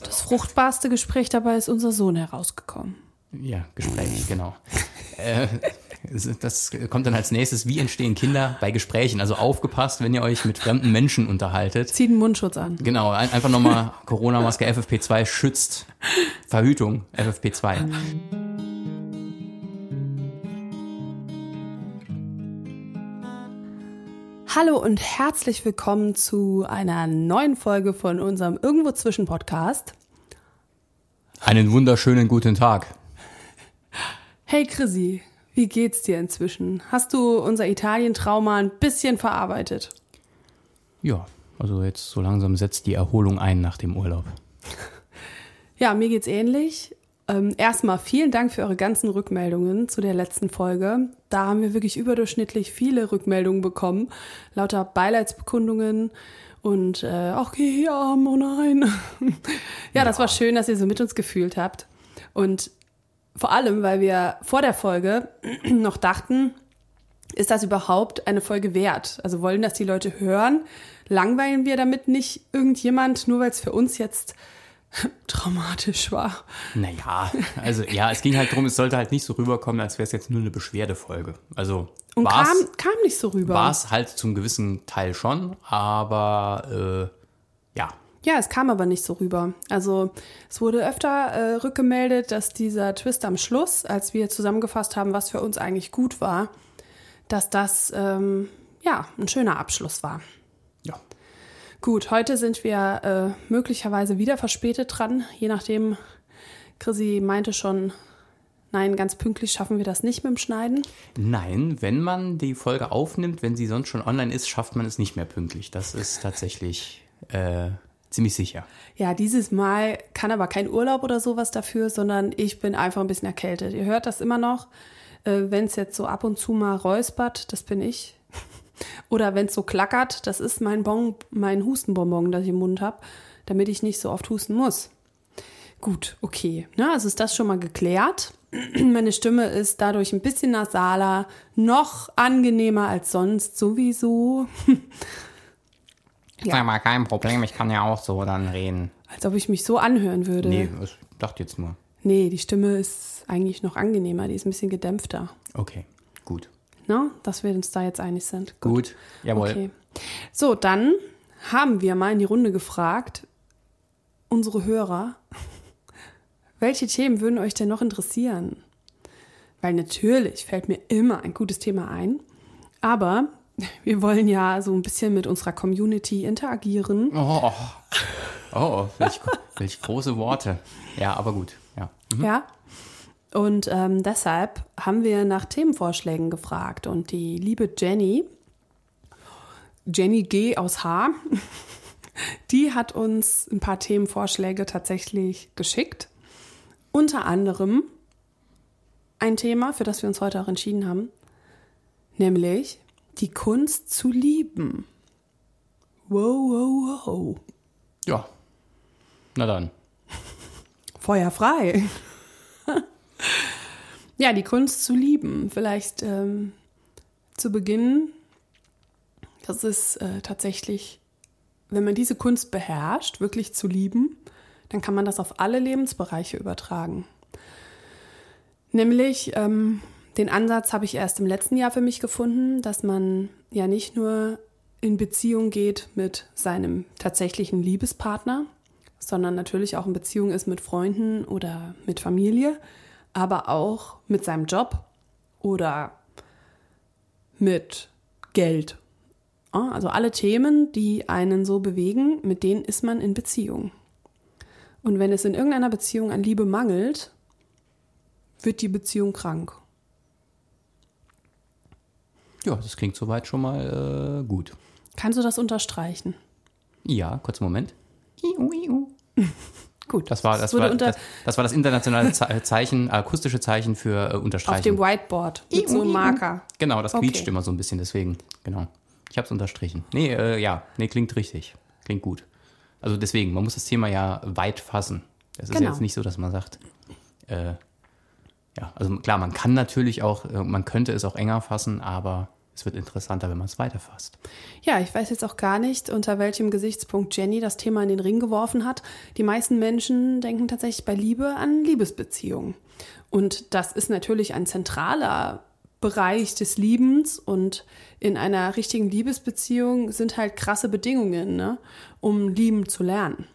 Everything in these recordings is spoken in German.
Das fruchtbarste Gespräch dabei ist unser Sohn herausgekommen. Ja, Gespräch, genau. äh, das kommt dann als nächstes, wie entstehen Kinder bei Gesprächen? Also aufgepasst, wenn ihr euch mit fremden Menschen unterhaltet. Zieht einen Mundschutz an. Genau, ein, einfach nochmal Corona-Maske FFP2 schützt. Verhütung FFP2. Hallo und herzlich willkommen zu einer neuen Folge von unserem Irgendwo zwischen Podcast. Einen wunderschönen guten Tag. Hey Chrissy, wie geht's dir inzwischen? Hast du unser Italien-Trauma ein bisschen verarbeitet? Ja, also jetzt so langsam setzt die Erholung ein nach dem Urlaub. Ja, mir geht's ähnlich. Ähm, erstmal vielen Dank für eure ganzen Rückmeldungen zu der letzten Folge. Da haben wir wirklich überdurchschnittlich viele Rückmeldungen bekommen, lauter Beileidsbekundungen und äh, ach, geh arm, oh nein. ja, ja, das war schön, dass ihr so mit uns gefühlt habt. Und vor allem, weil wir vor der Folge noch dachten, ist das überhaupt eine Folge wert? Also wollen das die Leute hören? Langweilen wir damit nicht irgendjemand, nur weil es für uns jetzt traumatisch war. Naja, also ja, es ging halt darum, es sollte halt nicht so rüberkommen, als wäre es jetzt nur eine Beschwerdefolge. Also Und kam, kam nicht so rüber. War es halt zum gewissen Teil schon, aber äh, ja. Ja, es kam aber nicht so rüber. Also es wurde öfter äh, rückgemeldet, dass dieser Twist am Schluss, als wir zusammengefasst haben, was für uns eigentlich gut war, dass das ähm, ja ein schöner Abschluss war. Gut, heute sind wir äh, möglicherweise wieder verspätet dran, je nachdem. Chrissy meinte schon, nein, ganz pünktlich schaffen wir das nicht mit dem Schneiden. Nein, wenn man die Folge aufnimmt, wenn sie sonst schon online ist, schafft man es nicht mehr pünktlich. Das ist tatsächlich äh, ziemlich sicher. Ja, dieses Mal kann aber kein Urlaub oder sowas dafür, sondern ich bin einfach ein bisschen erkältet. Ihr hört das immer noch. Äh, wenn es jetzt so ab und zu mal räuspert, das bin ich. Oder wenn es so klackert, das ist mein, bon, mein Hustenbonbon, das ich im Mund habe, damit ich nicht so oft husten muss. Gut, okay. Na, also ist das schon mal geklärt. Meine Stimme ist dadurch ein bisschen nasaler, noch angenehmer als sonst sowieso. ja. Ist aber kein Problem, ich kann ja auch so dann reden. Als ob ich mich so anhören würde. Nee, ich dachte jetzt nur. Nee, die Stimme ist eigentlich noch angenehmer, die ist ein bisschen gedämpfter. Okay, gut ne? dass wir uns da jetzt einig sind. Gut, Gut. jawohl. Okay. So, dann haben wir mal in die Runde gefragt, unsere Hörer, welche Themen würden euch denn noch interessieren? Weil natürlich fällt mir immer ein gutes Thema ein, aber wir wollen ja so ein bisschen mit unserer Community interagieren. Oh, oh welch, welch große Worte. Ja, aber gut. Ja. Mhm. ja. Und ähm, deshalb haben wir nach Themenvorschlägen gefragt. Und die liebe Jenny, Jenny G aus H, die hat uns ein paar Themenvorschläge tatsächlich geschickt. Unter anderem ein Thema, für das wir uns heute auch entschieden haben, nämlich die Kunst zu lieben. Wow, wow, wow. Ja, na dann. Feuer frei. Ja, die Kunst zu lieben. Vielleicht ähm, zu Beginn, das ist äh, tatsächlich, wenn man diese Kunst beherrscht, wirklich zu lieben, dann kann man das auf alle Lebensbereiche übertragen. Nämlich, ähm, den Ansatz habe ich erst im letzten Jahr für mich gefunden, dass man ja nicht nur in Beziehung geht mit seinem tatsächlichen Liebespartner, sondern natürlich auch in Beziehung ist mit Freunden oder mit Familie, aber auch mit seinem Job oder mit Geld. Also alle Themen, die einen so bewegen, mit denen ist man in Beziehung. Und wenn es in irgendeiner Beziehung an Liebe mangelt, wird die Beziehung krank. Ja, das klingt soweit schon mal äh, gut. Kannst du das unterstreichen? Ja, kurzen Moment. Iu, iu. Gut. Das war das, das, war, das, das, war das internationale Zeichen, akustische Zeichen für äh, Unterstreichen. Auf dem Whiteboard mit so einem Marker. Genau, das quietscht okay. immer so ein bisschen, deswegen, genau. Ich habe es unterstrichen. Nee, äh, ja, nee, klingt richtig. Klingt gut. Also deswegen, man muss das Thema ja weit fassen. Es ist genau. jetzt nicht so, dass man sagt, äh, ja, also klar, man kann natürlich auch, äh, man könnte es auch enger fassen, aber es wird interessanter, wenn man es weiterfasst. Ja, ich weiß jetzt auch gar nicht, unter welchem Gesichtspunkt Jenny das Thema in den Ring geworfen hat. Die meisten Menschen denken tatsächlich bei Liebe an Liebesbeziehungen. Und das ist natürlich ein zentraler Bereich des Liebens und in einer richtigen Liebesbeziehung sind halt krasse Bedingungen, ne, um lieben zu lernen.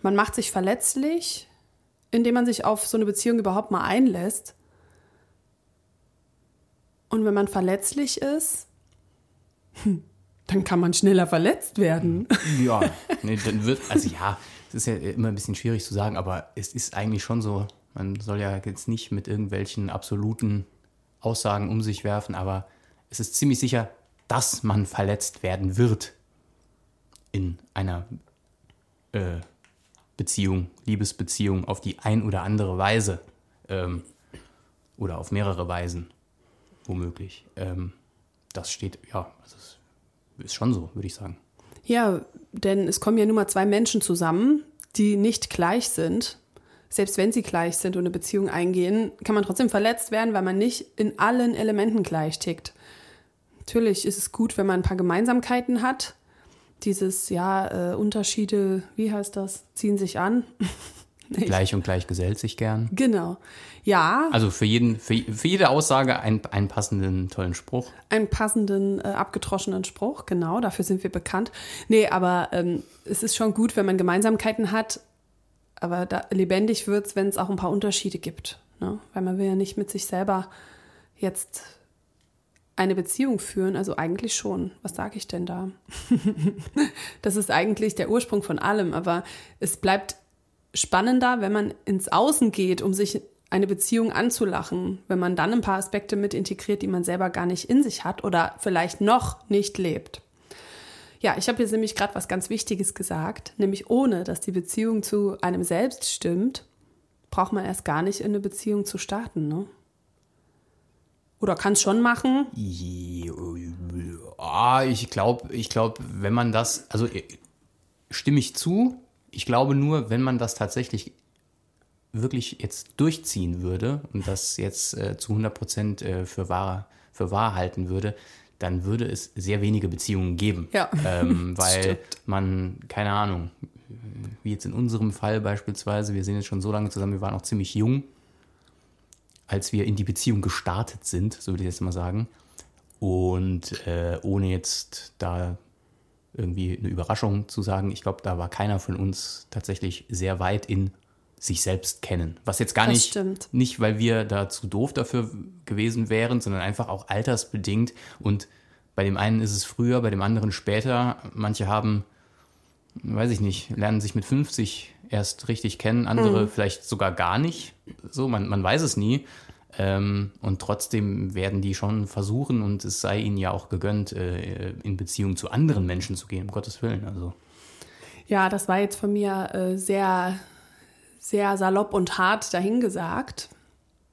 Man macht sich verletzlich, indem man sich auf so eine Beziehung überhaupt mal einlässt. Und wenn man verletzlich ist, hm, dann kann man schneller verletzt werden. Ja, nee, dann wird, also ja, es ist ja immer ein bisschen schwierig zu sagen, aber es ist eigentlich schon so, man soll ja jetzt nicht mit irgendwelchen absoluten Aussagen um sich werfen, aber es ist ziemlich sicher, dass man verletzt werden wird in einer äh, Beziehung, Liebesbeziehung auf die ein oder andere Weise ähm, oder auf mehrere Weisen womöglich. Ähm, das steht, ja, also ist schon so, würde ich sagen. Ja, denn es kommen ja nun mal zwei Menschen zusammen, die nicht gleich sind. Selbst wenn sie gleich sind und eine Beziehung eingehen, kann man trotzdem verletzt werden, weil man nicht in allen Elementen gleich tickt. Natürlich ist es gut, wenn man ein paar Gemeinsamkeiten hat. Dieses, ja, äh, Unterschiede, wie heißt das, ziehen sich an. Gleich und gleich gesellt sich gern. Genau. Ja. Also für, jeden, für, für jede Aussage einen, einen passenden, tollen Spruch. Einen passenden, äh, abgedroschenen Spruch, genau, dafür sind wir bekannt. Nee, aber ähm, es ist schon gut, wenn man Gemeinsamkeiten hat, aber da, lebendig wird es, wenn es auch ein paar Unterschiede gibt. Ne? Weil man will ja nicht mit sich selber jetzt eine Beziehung führen, also eigentlich schon. Was sage ich denn da? das ist eigentlich der Ursprung von allem, aber es bleibt spannender, wenn man ins Außen geht, um sich eine Beziehung anzulachen, wenn man dann ein paar Aspekte mit integriert, die man selber gar nicht in sich hat oder vielleicht noch nicht lebt. Ja, ich habe jetzt nämlich gerade was ganz Wichtiges gesagt, nämlich ohne, dass die Beziehung zu einem selbst stimmt, braucht man erst gar nicht in eine Beziehung zu starten, ne? Oder kann es schon machen? Ja, ich glaube, ich glaube, wenn man das, also äh, stimme ich zu, ich glaube nur, wenn man das tatsächlich wirklich jetzt durchziehen würde und das jetzt äh, zu 100 Prozent äh, für, wahr, für wahr halten würde, dann würde es sehr wenige Beziehungen geben. Ja. Ähm, weil man, keine Ahnung, wie jetzt in unserem Fall beispielsweise, wir sind jetzt schon so lange zusammen, wir waren auch ziemlich jung, als wir in die Beziehung gestartet sind, so würde ich jetzt mal sagen. Und äh, ohne jetzt da irgendwie eine Überraschung zu sagen. Ich glaube, da war keiner von uns tatsächlich sehr weit in sich selbst kennen. Was jetzt gar Das nicht, stimmt. nicht, weil wir da zu doof dafür gewesen wären, sondern einfach auch altersbedingt. Und bei dem einen ist es früher, bei dem anderen später. Manche haben, weiß ich nicht, lernen sich mit 50 erst richtig kennen, andere vielleicht sogar gar nicht. So, man, man weiß es nie. Ähm, und trotzdem werden die schon versuchen und es sei ihnen ja auch gegönnt, äh, in Beziehung zu anderen Menschen zu gehen, um Gottes Willen. Also Ja, das war jetzt von mir äh, sehr, sehr salopp und hart dahingesagt.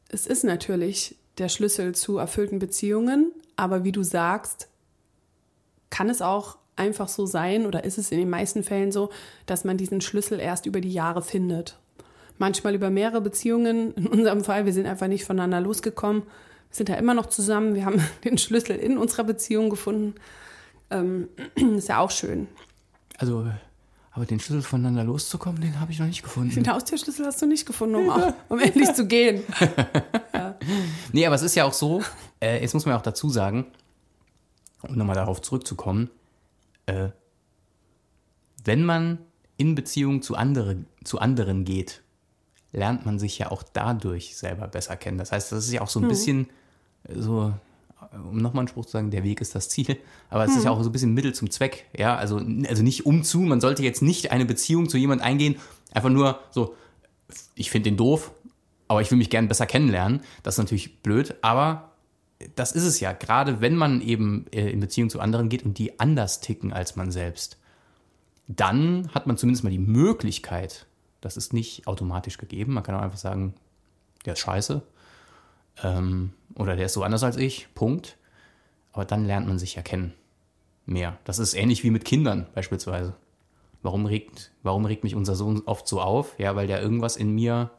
Es ist natürlich der Schlüssel zu erfüllten Beziehungen, aber wie du sagst, kann es auch einfach so sein oder ist es in den meisten Fällen so, dass man diesen Schlüssel erst über die Jahre findet. Manchmal über mehrere Beziehungen. In unserem Fall, wir sind einfach nicht voneinander losgekommen. Wir sind ja immer noch zusammen. Wir haben den Schlüssel in unserer Beziehung gefunden. Ähm, ist ja auch schön. Also, aber den Schlüssel voneinander loszukommen, den habe ich noch nicht gefunden. Den Haustürschlüssel hast du nicht gefunden, um, auch, um endlich zu gehen. Nee, aber es ist ja auch so, äh, jetzt muss man ja auch dazu sagen, um nochmal darauf zurückzukommen, äh, wenn man in Beziehung zu, andere, zu anderen geht, lernt man sich ja auch dadurch selber besser kennen. Das heißt, das ist ja auch so ein bisschen äh, so, um nochmal einen Spruch zu sagen, der Weg ist das Ziel, aber es ist ja auch so ein bisschen Mittel zum Zweck. Ja, also, also nicht umzu, man sollte jetzt nicht eine Beziehung zu jemand eingehen, einfach nur so, ich finde den doof, aber ich will mich gern besser kennenlernen. Das ist natürlich blöd, aber das ist es ja. Gerade wenn man eben äh, in Beziehung zu anderen geht und die anders ticken als man selbst, dann hat man zumindest mal die Möglichkeit, das ist nicht automatisch gegeben. Man kann auch einfach sagen, der ist scheiße ähm, oder der ist so anders als ich, Punkt. Aber dann lernt man sich ja kennen. Mehr. Das ist ähnlich wie mit Kindern beispielsweise. Warum regt, warum regt mich unser Sohn oft so auf? Ja, weil der irgendwas in mir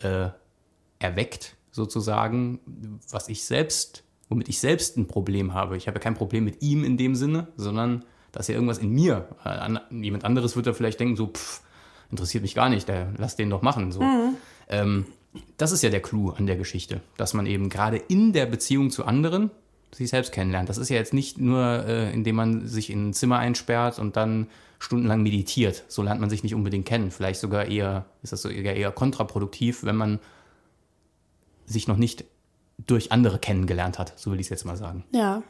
äh, erweckt, sozusagen, was ich selbst womit ich selbst ein Problem habe. Ich habe ja kein Problem mit ihm in dem Sinne, sondern dass ja irgendwas in mir. Äh, jemand anderes wird da vielleicht denken, so, pff, interessiert mich gar nicht, der, lass den doch machen. So. Mhm. Ähm, das ist ja der Clou an der Geschichte, dass man eben gerade in der Beziehung zu anderen sich selbst kennenlernt. Das ist ja jetzt nicht nur, äh, indem man sich in ein Zimmer einsperrt und dann stundenlang meditiert. So lernt man sich nicht unbedingt kennen. Vielleicht sogar eher, ist das sogar eher kontraproduktiv, wenn man sich noch nicht durch andere kennengelernt hat, so will ich es jetzt mal sagen. Ja.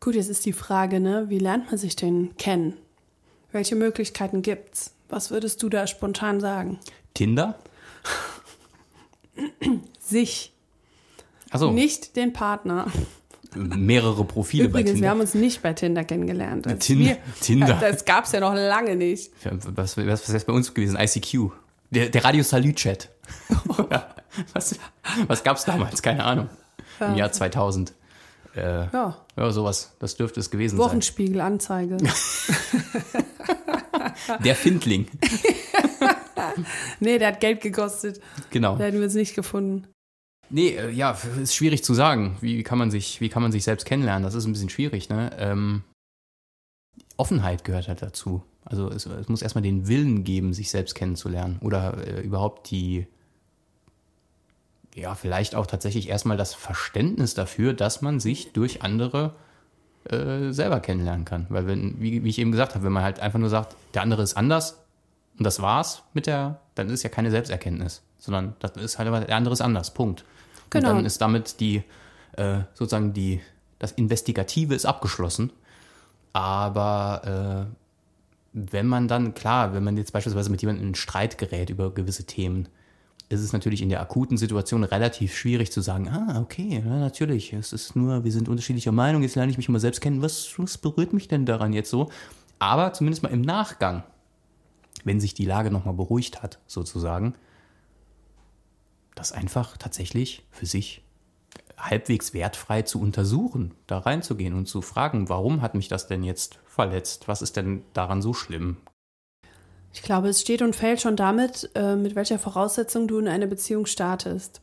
Gut, jetzt ist die Frage, ne, wie lernt man sich denn kennen? Welche Möglichkeiten gibt's? Was würdest du da spontan sagen? Tinder? Sich. Also Nicht den Partner. Mehrere Profile Übrigens, bei Tinder. wir haben uns nicht bei Tinder kennengelernt. Als Tin wir, Tinder. Das gab's ja noch lange nicht. Was, was, was ist bei uns gewesen? ICQ. Der, der Radio Salü Chat. was was gab es damals? Keine Ahnung. Im Jahr 2000. Äh, Ja. ja, sowas. Das dürfte es gewesen Wochenspiegel, Anzeige. sein. Der Findling. nee, der hat Geld gekostet. Genau. Da hätten wir es nicht gefunden. Nee, äh, ja, ist schwierig zu sagen. Wie kann man sich, wie kann man sich selbst kennenlernen? Das ist ein bisschen schwierig, ne? Ähm, Offenheit gehört halt dazu. Also es, es muss erstmal den Willen geben, sich selbst kennenzulernen. Oder äh, überhaupt die, ja, vielleicht auch tatsächlich erstmal das Verständnis dafür, dass man sich durch andere äh, selber kennenlernen kann. Weil wenn, wie, wie ich eben gesagt habe, wenn man halt einfach nur sagt, der andere ist anders und das war's mit der, dann ist ja keine Selbsterkenntnis, sondern das ist halt, aber der andere ist anders, Punkt. Genau. Und dann ist damit die, äh, sozusagen die, das Investigative ist abgeschlossen. Aber äh, wenn man dann, klar, wenn man jetzt beispielsweise mit jemandem in Streit gerät über gewisse Themen, ist es natürlich in der akuten Situation relativ schwierig zu sagen, ah, okay, ja, natürlich, es ist nur, wir sind unterschiedlicher Meinung, jetzt lerne ich mich mal selbst kennen, was, was berührt mich denn daran jetzt so? Aber zumindest mal im Nachgang, wenn sich die Lage nochmal beruhigt hat, sozusagen, das einfach tatsächlich für sich halbwegs wertfrei zu untersuchen, da reinzugehen und zu fragen, warum hat mich das denn jetzt verletzt? Was ist denn daran so schlimm? Ich glaube, es steht und fällt schon damit, äh, mit welcher Voraussetzung du in eine Beziehung startest.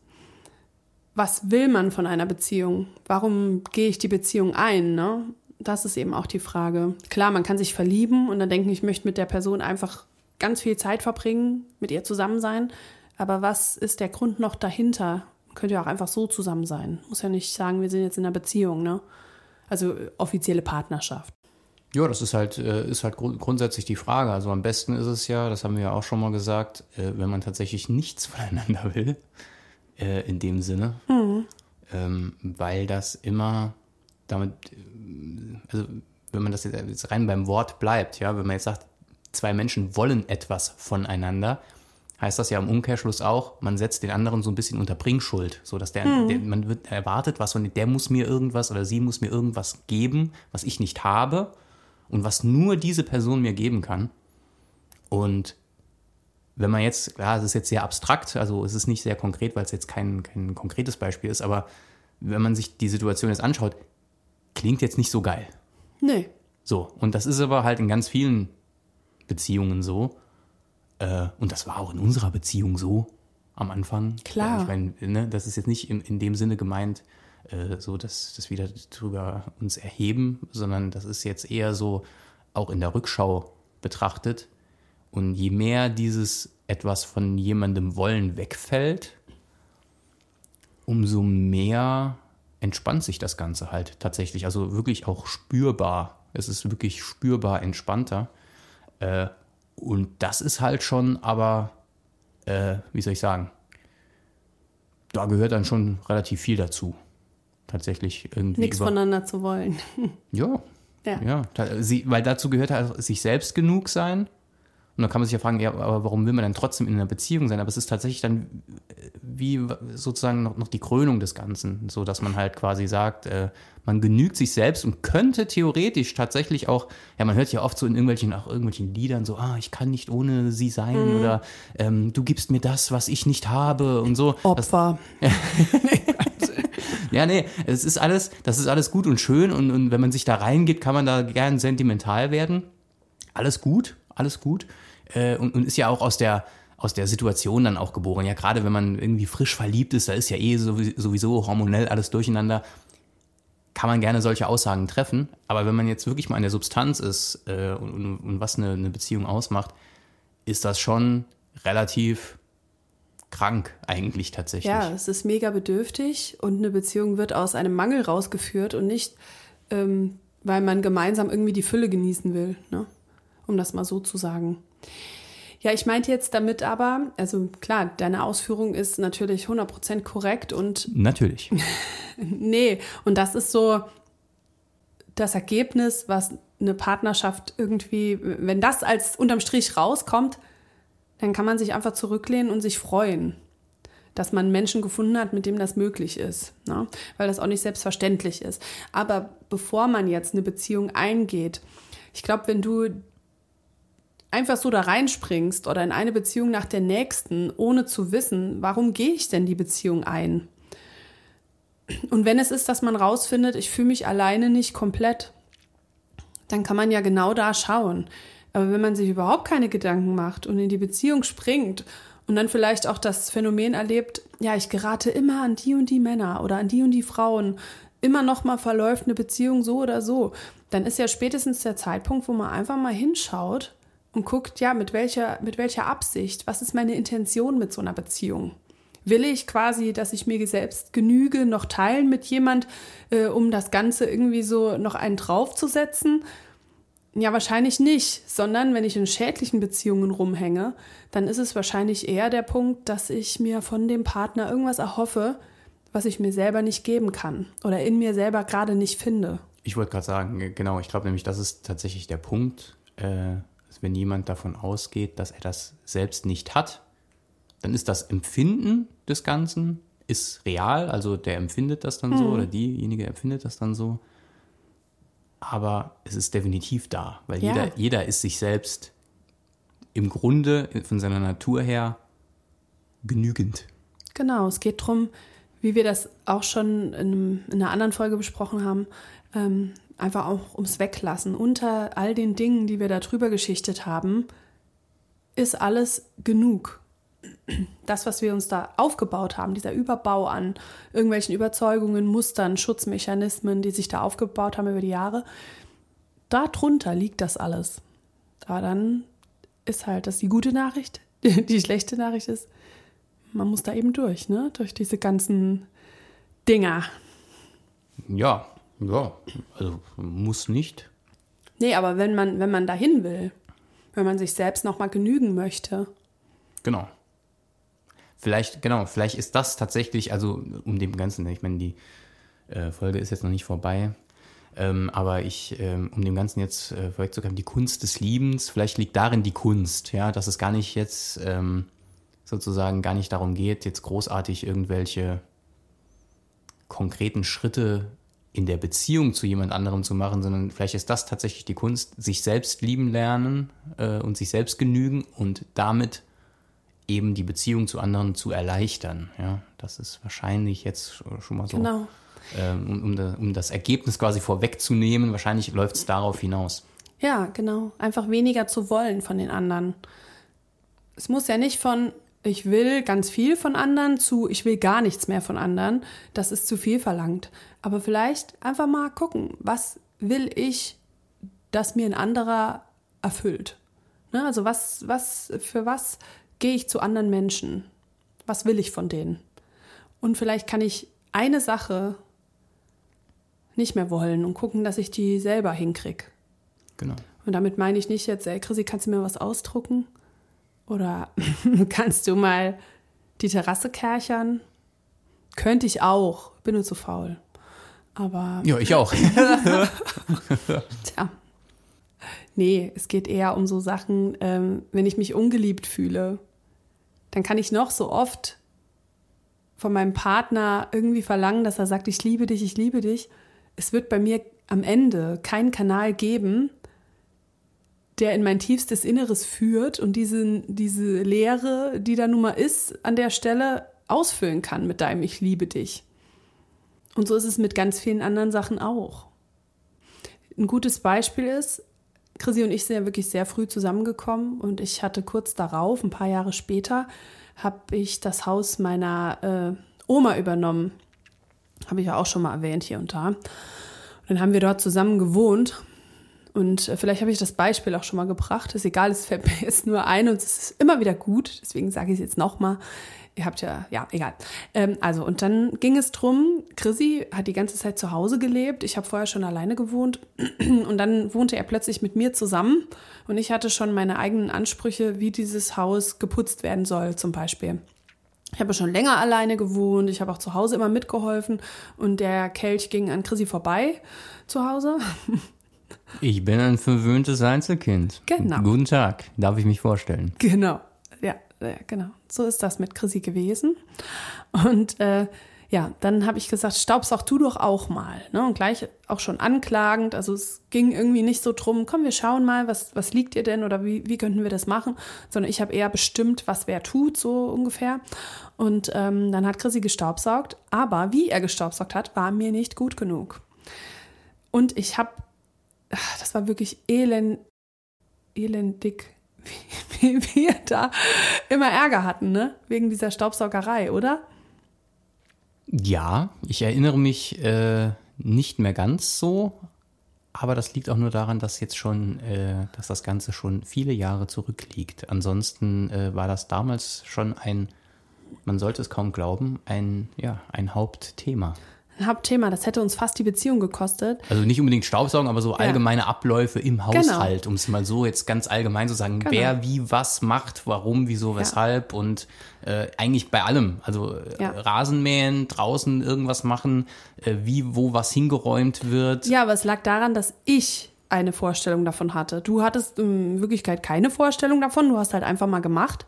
Was will man von einer Beziehung? Warum gehe ich die Beziehung ein? Ne? Das ist eben auch die Frage. Klar, man kann sich verlieben und dann denken, ich möchte mit der Person einfach ganz viel Zeit verbringen, mit ihr zusammen sein. Aber was ist der Grund noch dahinter? Man könnte ja auch einfach so zusammen sein. Muss ja nicht sagen, wir sind jetzt in einer Beziehung, ne? Also äh, offizielle Partnerschaft. Ja, das ist halt, äh, ist halt grund grundsätzlich die Frage. Also am besten ist es ja, das haben wir ja auch schon mal gesagt, äh, wenn man tatsächlich nichts voneinander will, äh, in dem Sinne, ähm, weil das immer damit, also wenn man das jetzt rein beim Wort bleibt, ja, wenn man jetzt sagt, zwei Menschen wollen etwas voneinander, heißt das ja im Umkehrschluss auch, man setzt den anderen so ein bisschen unter Bringschuld, so dass der, der man wird erwartet, was von der muss mir irgendwas oder sie muss mir irgendwas geben, was ich nicht habe und was nur diese Person mir geben kann. Und wenn man jetzt, klar, es ist jetzt sehr abstrakt, also es ist nicht sehr konkret, weil es jetzt kein, kein konkretes Beispiel ist, aber wenn man sich die Situation jetzt anschaut, klingt jetzt nicht so geil. Nee. So, und das ist aber halt in ganz vielen Beziehungen so. Äh, und das war auch in unserer Beziehung so am Anfang. Klar. Ich meine, ne, das ist jetzt nicht in, in dem Sinne gemeint, äh, so dass, dass wir da drüber uns erheben, sondern das ist jetzt eher so auch in der Rückschau betrachtet. Und je mehr dieses etwas von jemandem wollen wegfällt, umso mehr entspannt sich das Ganze halt tatsächlich. Also wirklich auch spürbar. Es ist wirklich spürbar entspannter. Äh, und das ist halt schon, aber, äh, wie soll ich sagen, da gehört dann schon relativ viel dazu. Tatsächlich irgendwie. Nichts voneinander zu wollen. ja. Ja. Ja. Sie, weil dazu gehört halt sich selbst genug sein. Und dann kann man sich ja fragen, ja, aber warum will man dann trotzdem in einer Beziehung sein? Aber es ist tatsächlich dann äh, wie sozusagen noch, noch die Krönung des Ganzen, so dass man halt quasi sagt, äh, man genügt sich selbst und könnte theoretisch tatsächlich auch, ja, man hört ja oft so in irgendwelchen, auch irgendwelchen Liedern so, ah, ich kann nicht ohne sie sein oder ähm, du gibst mir das, was ich nicht habe und so. Das, Opfer. Ja, nee, es ist alles, das ist alles gut und schön und, und wenn man sich da reingeht, kann man da gern sentimental werden. Alles gut, alles gut. Äh, und, und ist ja auch aus der, aus der Situation dann auch geboren. Ja, gerade wenn man irgendwie frisch verliebt ist, da ist ja eh sowieso hormonell alles durcheinander, kann man gerne solche Aussagen treffen. Aber wenn man jetzt wirklich mal in der Substanz ist äh, und, und, und, was eine, eine Beziehung ausmacht, ist das schon relativ krank eigentlich tatsächlich. Ja, es ist mega bedürftig und eine Beziehung wird aus einem Mangel rausgeführt und nicht, ähm, weil man gemeinsam irgendwie die Fülle genießen will, ne? um das mal so zu sagen. Ja, ich meinte jetzt damit aber, also klar, deine Ausführung ist natürlich 100% korrekt und. Natürlich. nee, und das ist so das Ergebnis, was eine Partnerschaft irgendwie, wenn das als unterm Strich rauskommt, dann kann man sich einfach zurücklehnen und sich freuen, dass man Menschen gefunden hat, mit dem das möglich ist, ne? weil das auch nicht selbstverständlich ist. Aber bevor man jetzt eine Beziehung eingeht, ich glaube, wenn du einfach so da reinspringst oder in eine Beziehung nach der nächsten, ohne zu wissen, warum gehe ich denn die Beziehung ein? Und wenn es ist, dass man rausfindet, ich fühle mich alleine nicht komplett, dann kann man ja genau da schauen. Aber wenn man sich überhaupt keine Gedanken macht und in die Beziehung springt und dann vielleicht auch das Phänomen erlebt, ja, ich gerate immer an die und die Männer oder an die und die Frauen, immer noch mal verläuft eine Beziehung so oder so, dann ist ja spätestens der Zeitpunkt, wo man einfach mal hinschaut und guckt, ja, mit welcher, mit welcher Absicht, was ist meine Intention mit so einer Beziehung? Will ich quasi, dass ich mir selbst genüge, noch teilen mit jemand, äh, um das Ganze irgendwie so noch einen draufzusetzen? Ja, wahrscheinlich nicht, sondern wenn ich in schädlichen Beziehungen rumhänge, dann ist es wahrscheinlich eher der Punkt, dass ich mir von dem Partner irgendwas erhoffe, was ich mir selber nicht geben kann oder in mir selber gerade nicht finde. Ich wollte gerade sagen, genau, ich glaube nämlich, das ist tatsächlich der Punkt, äh, wenn jemand davon ausgeht, dass er das selbst nicht hat, dann ist das Empfinden des Ganzen ist real, also der empfindet das dann mhm. so oder diejenige empfindet das dann so aber es ist definitiv da, weil ja. jeder, jeder ist sich selbst im Grunde von seiner Natur her genügend. Genau, es geht darum, wie wir das auch schon in, in einer anderen Folge besprochen haben, ähm, einfach auch ums Weglassen. Unter all den Dingen, die wir da drüber geschichtet haben, ist alles genug das, was wir uns da aufgebaut haben, dieser Überbau an irgendwelchen Überzeugungen, Mustern, Schutzmechanismen, die sich da aufgebaut haben über die Jahre, darunter liegt das alles. Aber dann ist halt das die gute Nachricht. Die schlechte Nachricht ist, man muss da eben durch, ne? Durch diese ganzen Dinger. Ja, ja, also muss nicht. Nee, aber wenn man, wenn man dahin will, wenn man sich selbst nochmal genügen möchte. Genau. Vielleicht, genau, vielleicht ist das tatsächlich, also um dem Ganzen, ich meine, die äh, Folge ist jetzt noch nicht vorbei, ähm, aber ich, ähm, um dem Ganzen jetzt äh, vorwegzukommen, die Kunst des Liebens, vielleicht liegt darin die Kunst, ja, dass es gar nicht jetzt ähm, sozusagen gar nicht darum geht, jetzt großartig irgendwelche konkreten Schritte in der Beziehung zu jemand anderem zu machen, sondern vielleicht ist das tatsächlich die Kunst, sich selbst lieben lernen äh, und sich selbst genügen und damit eben die Beziehung zu anderen zu erleichtern. Ja, das ist wahrscheinlich jetzt schon mal so. Genau. Ähm, um, um, um das Ergebnis quasi vorwegzunehmen, wahrscheinlich läuft es darauf hinaus. Ja, genau. Einfach weniger zu wollen von den anderen. Es muss ja nicht von ich will ganz viel von anderen zu ich will gar nichts mehr von anderen. Das ist zu viel verlangt. Aber vielleicht einfach mal gucken, was will ich, dass mir ein anderer erfüllt. Ne? Also was, was, für was gehe ich zu anderen Menschen? Was will ich von denen? Und vielleicht kann ich eine Sache nicht mehr wollen und gucken, dass ich die selber hinkriege. Genau. Und damit meine ich nicht jetzt, ey Chrissy, kannst du mir was ausdrucken? Oder kannst du mal die Terrasse kerchern? Könnte ich auch, bin nur zu faul. Aber. Ja, ich auch. Tja. Nee, es geht eher um so Sachen, ähm, wenn ich mich ungeliebt fühle dann kann ich noch so oft von meinem Partner irgendwie verlangen, dass er sagt, ich liebe dich, ich liebe dich. Es wird bei mir am Ende keinen Kanal geben, der in mein tiefstes Inneres führt und diese, diese Leere, die da nun mal ist, an der Stelle ausfüllen kann mit deinem Ich liebe dich. Und so ist es mit ganz vielen anderen Sachen auch. Ein gutes Beispiel ist, Chrissy und ich sind ja wirklich sehr früh zusammengekommen und ich hatte kurz darauf, ein paar Jahre später, habe ich das Haus meiner äh, Oma übernommen. Habe ich ja auch schon mal erwähnt hier und da. Und dann haben wir dort zusammen gewohnt. Und äh, vielleicht habe ich das Beispiel auch schon mal gebracht. Ist egal, es fällt mir jetzt nur ein und es ist immer wieder gut. Deswegen sage ich es jetzt nochmal. Ihr habt ja, ja, egal. Ähm, also, und dann ging es drum, Chrissy hat die ganze Zeit zu Hause gelebt. Ich habe vorher schon alleine gewohnt. Und dann wohnte er plötzlich mit mir zusammen. Und ich hatte schon meine eigenen Ansprüche, wie dieses Haus geputzt werden soll, zum Beispiel. Ich habe schon länger alleine gewohnt, ich habe auch zu Hause immer mitgeholfen und der Kelch ging an Chrissy vorbei zu Hause. Ich bin ein verwöhntes Einzelkind. Genau. Guten Tag, darf ich mich vorstellen. Genau, ja, ja genau. So ist das mit Chrissy gewesen. Und äh, ja, dann habe ich gesagt, staubsaug du doch auch mal. Ne? Und gleich auch schon anklagend. Also es ging irgendwie nicht so drum, komm, wir schauen mal, was, was liegt dir denn oder wie, wie könnten wir das machen? Sondern ich habe eher bestimmt, was wer tut, so ungefähr. Und ähm, dann hat Chrissy gestaubsaugt. Aber wie er gestaubsaugt hat, war mir nicht gut genug. Und ich habe, das war wirklich elend, elendig, wie, wie wir da immer Ärger hatten, ne? Wegen dieser Staubsaugerei, oder? Ja, ich erinnere mich äh, nicht mehr ganz so, aber das liegt auch nur daran, dass jetzt schon, äh, dass das Ganze schon viele Jahre zurückliegt. Ansonsten äh, war das damals schon ein, man sollte es kaum glauben, ein, ja, ein Hauptthema. Hauptthema, das hätte uns fast die Beziehung gekostet. Also nicht unbedingt Staubsaugen, aber so allgemeine Abläufe im Haushalt, um es mal so jetzt ganz allgemein zu sagen, Genau. wer wie was macht, warum, wieso, weshalb und äh, eigentlich bei allem. Also äh, Ja. Rasenmähen, draußen irgendwas machen, äh, wie, wo was hingeräumt wird. Ja, aber es lag daran, dass ich eine Vorstellung davon hatte. Du hattest in Wirklichkeit keine Vorstellung davon, du hast halt einfach mal gemacht.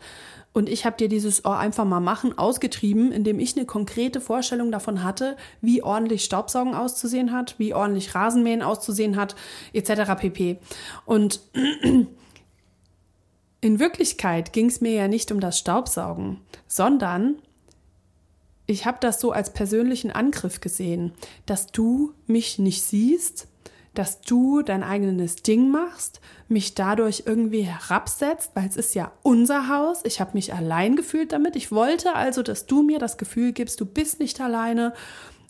Und ich habe dir dieses oh, einfach mal machen ausgetrieben, indem ich eine konkrete Vorstellung davon hatte, wie ordentlich Staubsaugen auszusehen hat, wie ordentlich Rasenmähen auszusehen hat, etc. pp. Und in Wirklichkeit ging es mir ja nicht um das Staubsaugen, sondern ich habe das so als persönlichen Angriff gesehen, dass du mich nicht siehst, dass du dein eigenes Ding machst, mich dadurch irgendwie herabsetzt, weil es ist ja unser Haus. Ich habe mich allein gefühlt damit. Ich wollte also, dass du mir das Gefühl gibst, du bist nicht alleine.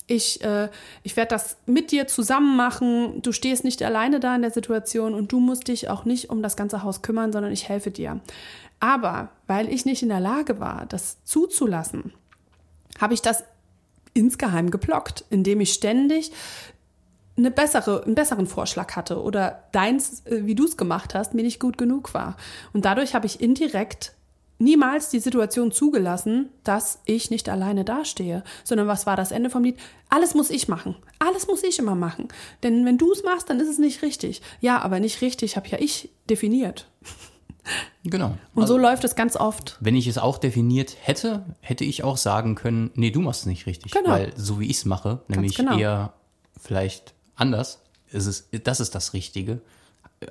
Ich, äh, ich werde das mit dir zusammen machen. Du stehst nicht alleine da in der Situation und du musst dich auch nicht um das ganze Haus kümmern, sondern ich helfe dir. Aber weil ich nicht in der Lage war, das zuzulassen, habe ich das insgeheim geblockt, indem ich ständig eine bessere, einen besseren Vorschlag hatte oder deins, äh, wie du es gemacht hast, mir nicht gut genug war. Und dadurch habe ich indirekt niemals die Situation zugelassen, dass ich nicht alleine dastehe, sondern was war das Ende vom Lied? Alles muss ich machen. Alles muss ich immer machen. Denn wenn du es machst, dann ist es nicht richtig. Ja, aber nicht richtig habe ja ich definiert. Genau. Und so läuft es ganz oft. Wenn ich es auch definiert hätte, hätte ich auch sagen können, nee, du machst es nicht richtig. Genau. Weil so wie ich es mache, nämlich genau. eher vielleicht anders, ist es, das ist das Richtige.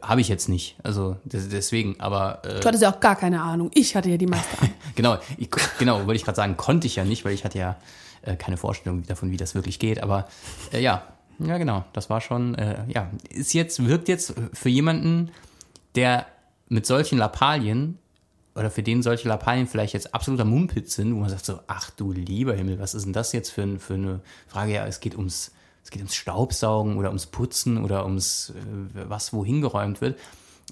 Habe ich jetzt nicht. Also des- deswegen, aber äh, Du hattest ja auch gar keine Ahnung. Ich hatte ja die meiste Ahnung. genau, ich, genau, wollte ich gerade sagen, konnte ich ja nicht, weil ich hatte ja äh, keine Vorstellung davon, wie das wirklich geht. Aber äh, ja, ja genau, das war schon, äh, ja, ist jetzt, wirkt jetzt für jemanden, der mit solchen Lappalien oder für den solche Lappalien vielleicht jetzt absoluter Mumpitz sind, wo man sagt so, ach du lieber Himmel, was ist denn das jetzt für, für eine Frage? Ja, es geht ums, es geht ums Staubsaugen oder ums Putzen oder ums äh, was wohin geräumt wird.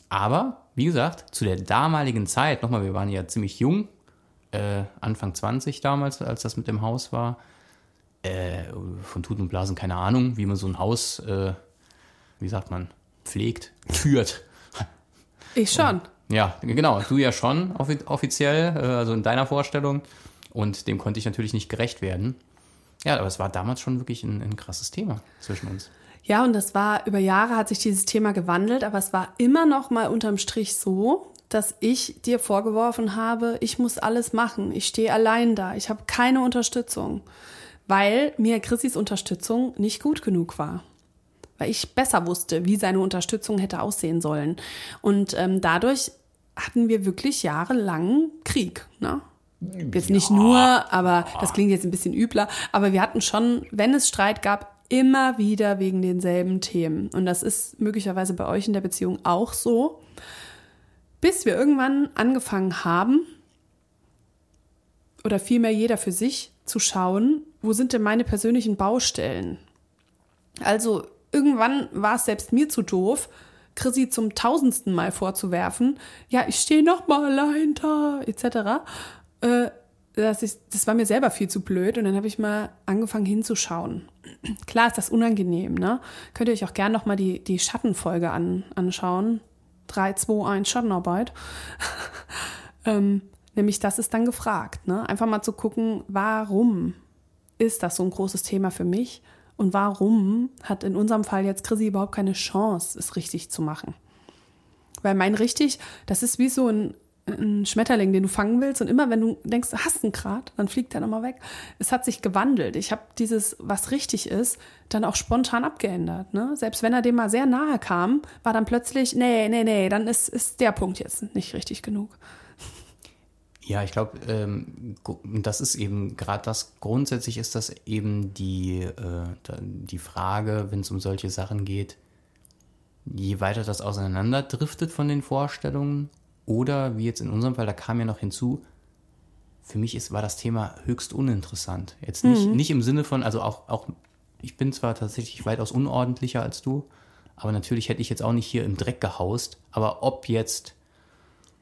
Aber, wie gesagt, zu der damaligen Zeit, nochmal, wir waren ja ziemlich jung, äh, Anfang 20 damals, als das mit dem Haus war. Äh, von Tuten und Blasen keine Ahnung, wie man so ein Haus, äh, wie sagt man, pflegt, führt. Ich schon. Ja, genau, du ja schon offi- offiziell, äh, also in deiner Vorstellung. Und dem konnte ich natürlich nicht gerecht werden. Ja, aber es war damals schon wirklich ein, ein krasses Thema zwischen uns. Ja, und das war, über Jahre hat sich dieses Thema gewandelt, aber es war immer noch mal unterm Strich so, dass ich dir vorgeworfen habe, ich muss alles machen, ich stehe allein da, ich habe keine Unterstützung, weil mir Chrissys Unterstützung nicht gut genug war. Weil ich besser wusste, wie seine Unterstützung hätte aussehen sollen. Und ähm, dadurch hatten wir wirklich jahrelang Krieg. Ne? Jetzt nicht nur, aber das klingt jetzt ein bisschen übler. Aber wir hatten schon, wenn es Streit gab, immer wieder wegen denselben Themen. Und das ist möglicherweise bei euch in der Beziehung auch so. Bis wir irgendwann angefangen haben, oder vielmehr jeder für sich zu schauen, wo sind denn meine persönlichen Baustellen? Also irgendwann war es selbst mir zu doof, Chrissy zum tausendsten Mal vorzuwerfen, ja, ich stehe noch mal allein da, etc. Äh, das, ist, das war mir selber viel zu blöd und dann habe ich mal angefangen hinzuschauen. Klar ist das unangenehm, ne? Könnt ihr euch auch gerne noch mal die, die Schattenfolge an, anschauen. 3, 2, 1 Schattenarbeit. ähm, nämlich das ist dann gefragt, ne? Einfach mal zu gucken, warum ist das so ein großes Thema für mich? Und warum hat in unserem Fall jetzt Chrissy überhaupt keine Chance, es richtig zu machen? Weil mein richtig, das ist wie so ein, ein Schmetterling, den du fangen willst. Und immer wenn du denkst, du hast einen Grad, dann fliegt der nochmal weg. Es hat sich gewandelt. Ich habe dieses, was richtig ist, dann auch spontan abgeändert. Ne? Selbst wenn er dem mal sehr nahe kam, war dann plötzlich, nee, nee, nee, dann ist, ist der Punkt jetzt nicht richtig genug. Ja, ich glaube, ähm, das ist eben gerade das, grundsätzlich ist das eben die, äh, die Frage, wenn es um solche Sachen geht, je weiter das auseinanderdriftet von den Vorstellungen oder wie jetzt in unserem Fall, da kam ja noch hinzu, für mich ist, war das Thema höchst uninteressant. Jetzt nicht, mhm. nicht im Sinne von, also auch, auch, ich bin zwar tatsächlich weitaus unordentlicher als du, aber natürlich hätte ich jetzt auch nicht hier im Dreck gehaust, aber ob jetzt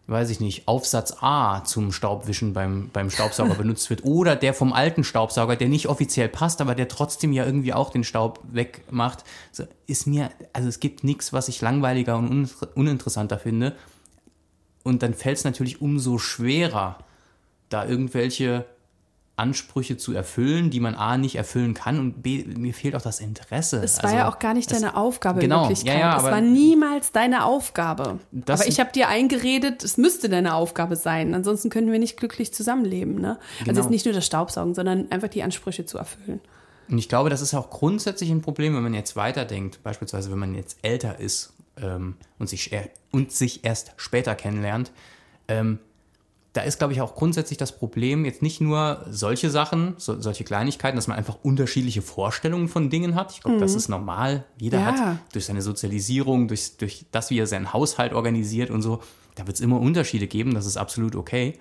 weiß ich nicht, Aufsatz A zum Staubwischen beim, beim Staubsauger benutzt wird oder der vom alten Staubsauger, der nicht offiziell passt, aber der trotzdem ja irgendwie auch den Staub wegmacht, ist mir, also es gibt nichts, was ich langweiliger und uninteressanter finde. Und dann fällt es natürlich umso schwerer, da irgendwelche Ansprüche zu erfüllen, die man A nicht erfüllen kann und B, mir fehlt auch das Interesse. Es war also, ja auch gar nicht deine Aufgabe genau, in Wirklichkeit. Ja, ja, es war niemals deine Aufgabe. aber ich habe dir eingeredet, es müsste deine Aufgabe sein. Ansonsten können wir nicht glücklich zusammenleben. Ne? Also genau. Also es ist nicht nur das Staubsaugen, sondern einfach die Ansprüche zu erfüllen. Und ich glaube, das ist auch grundsätzlich ein Problem, wenn man jetzt weiterdenkt. Beispielsweise, wenn man jetzt älter ist ähm, und, sich, und sich erst später kennenlernt. Ähm, da ist, glaube ich, auch grundsätzlich das Problem, jetzt nicht nur solche Sachen, so, solche Kleinigkeiten, dass man einfach unterschiedliche Vorstellungen von Dingen hat. Ich glaube, mhm. das ist normal. Jeder ja. hat durch seine Sozialisierung, durch, durch das, wie er seinen Haushalt organisiert und so, da wird es immer Unterschiede geben, das ist absolut okay.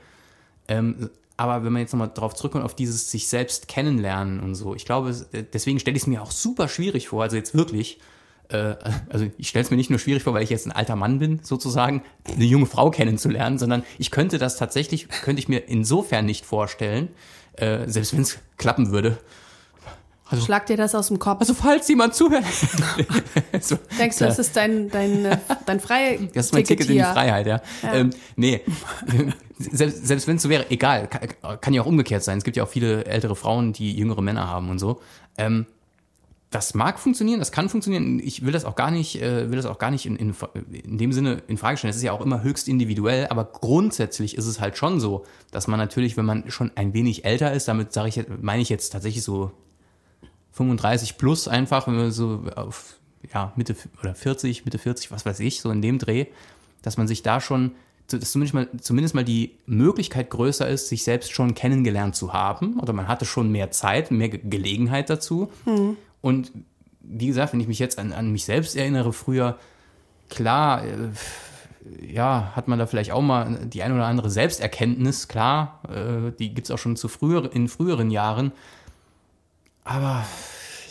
Ähm, aber wenn man jetzt nochmal drauf zurückkommt, auf dieses sich selbst kennenlernen und so, ich glaube, deswegen stelle ich es mir auch super schwierig vor, also jetzt wirklich, äh, also ich stelle es mir nicht nur schwierig vor, weil ich jetzt ein alter Mann bin, sozusagen, eine junge Frau kennenzulernen, sondern ich könnte das tatsächlich, könnte ich mir insofern nicht vorstellen, äh, selbst wenn es klappen würde. Also, Schlag dir das aus dem Kopf. Also falls jemand zuhört. so, Denkst du, das ist dein, dein, äh, dein Freie Das ist mein Ticket, Ticket in die Freiheit, ja. ja. Ähm, nee, selbst, selbst wenn es so wäre, egal, kann, kann, ja auch umgekehrt sein. Es gibt ja auch viele ältere Frauen, die jüngere Männer haben und so. Ähm, das mag funktionieren, das kann funktionieren. Ich will das auch gar nicht, äh, will das auch gar nicht in, in, in dem Sinne in Frage stellen. Es ist ja auch immer höchst individuell, aber grundsätzlich ist es halt schon so, dass man natürlich, wenn man schon ein wenig älter ist, damit sage ich, meine ich jetzt tatsächlich so 35 plus einfach, wenn wir so auf ja, Mitte oder 40, Mitte 40, was weiß ich, so in dem Dreh, dass man sich da schon, dass zumindest mal, zumindest mal die Möglichkeit größer ist, sich selbst schon kennengelernt zu haben oder man hatte schon mehr Zeit, mehr Gelegenheit dazu. Mhm. Und wie gesagt, wenn ich mich jetzt an, an mich selbst erinnere, früher, klar, äh, ja, hat man da vielleicht auch mal die ein oder andere Selbsterkenntnis, klar, äh, die gibt es auch schon zu früher, in früheren Jahren. Aber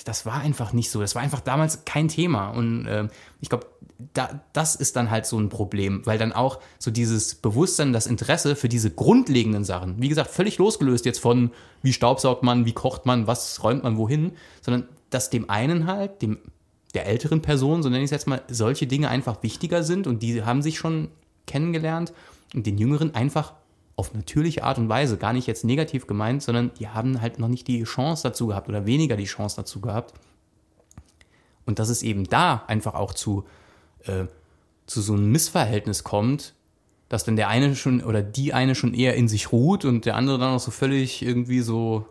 das war einfach nicht so. Das war einfach damals kein Thema. Und äh, ich glaube, da, das ist dann halt so ein Problem, weil dann auch so dieses Bewusstsein, das Interesse für diese grundlegenden Sachen, wie gesagt, völlig losgelöst jetzt von, wie staubsaugt man, wie kocht man, was räumt man wohin, sondern dass dem einen halt, dem der älteren Person, so nenne ich es jetzt mal, solche Dinge einfach wichtiger sind und die haben sich schon kennengelernt und den Jüngeren einfach auf natürliche Art und Weise, gar nicht jetzt negativ gemeint, sondern die haben halt noch nicht die Chance dazu gehabt oder weniger die Chance dazu gehabt. Und dass es eben da einfach auch zu, äh, zu so einem Missverhältnis kommt, dass dann der eine schon oder die eine schon eher in sich ruht und der andere dann auch so völlig irgendwie so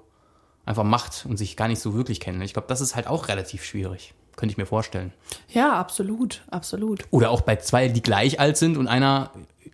einfach macht und sich gar nicht so wirklich kennen. Ich glaube, das ist halt auch relativ schwierig. Könnte ich mir vorstellen. Ja, absolut, absolut. Oder auch bei zwei, die gleich alt sind und einer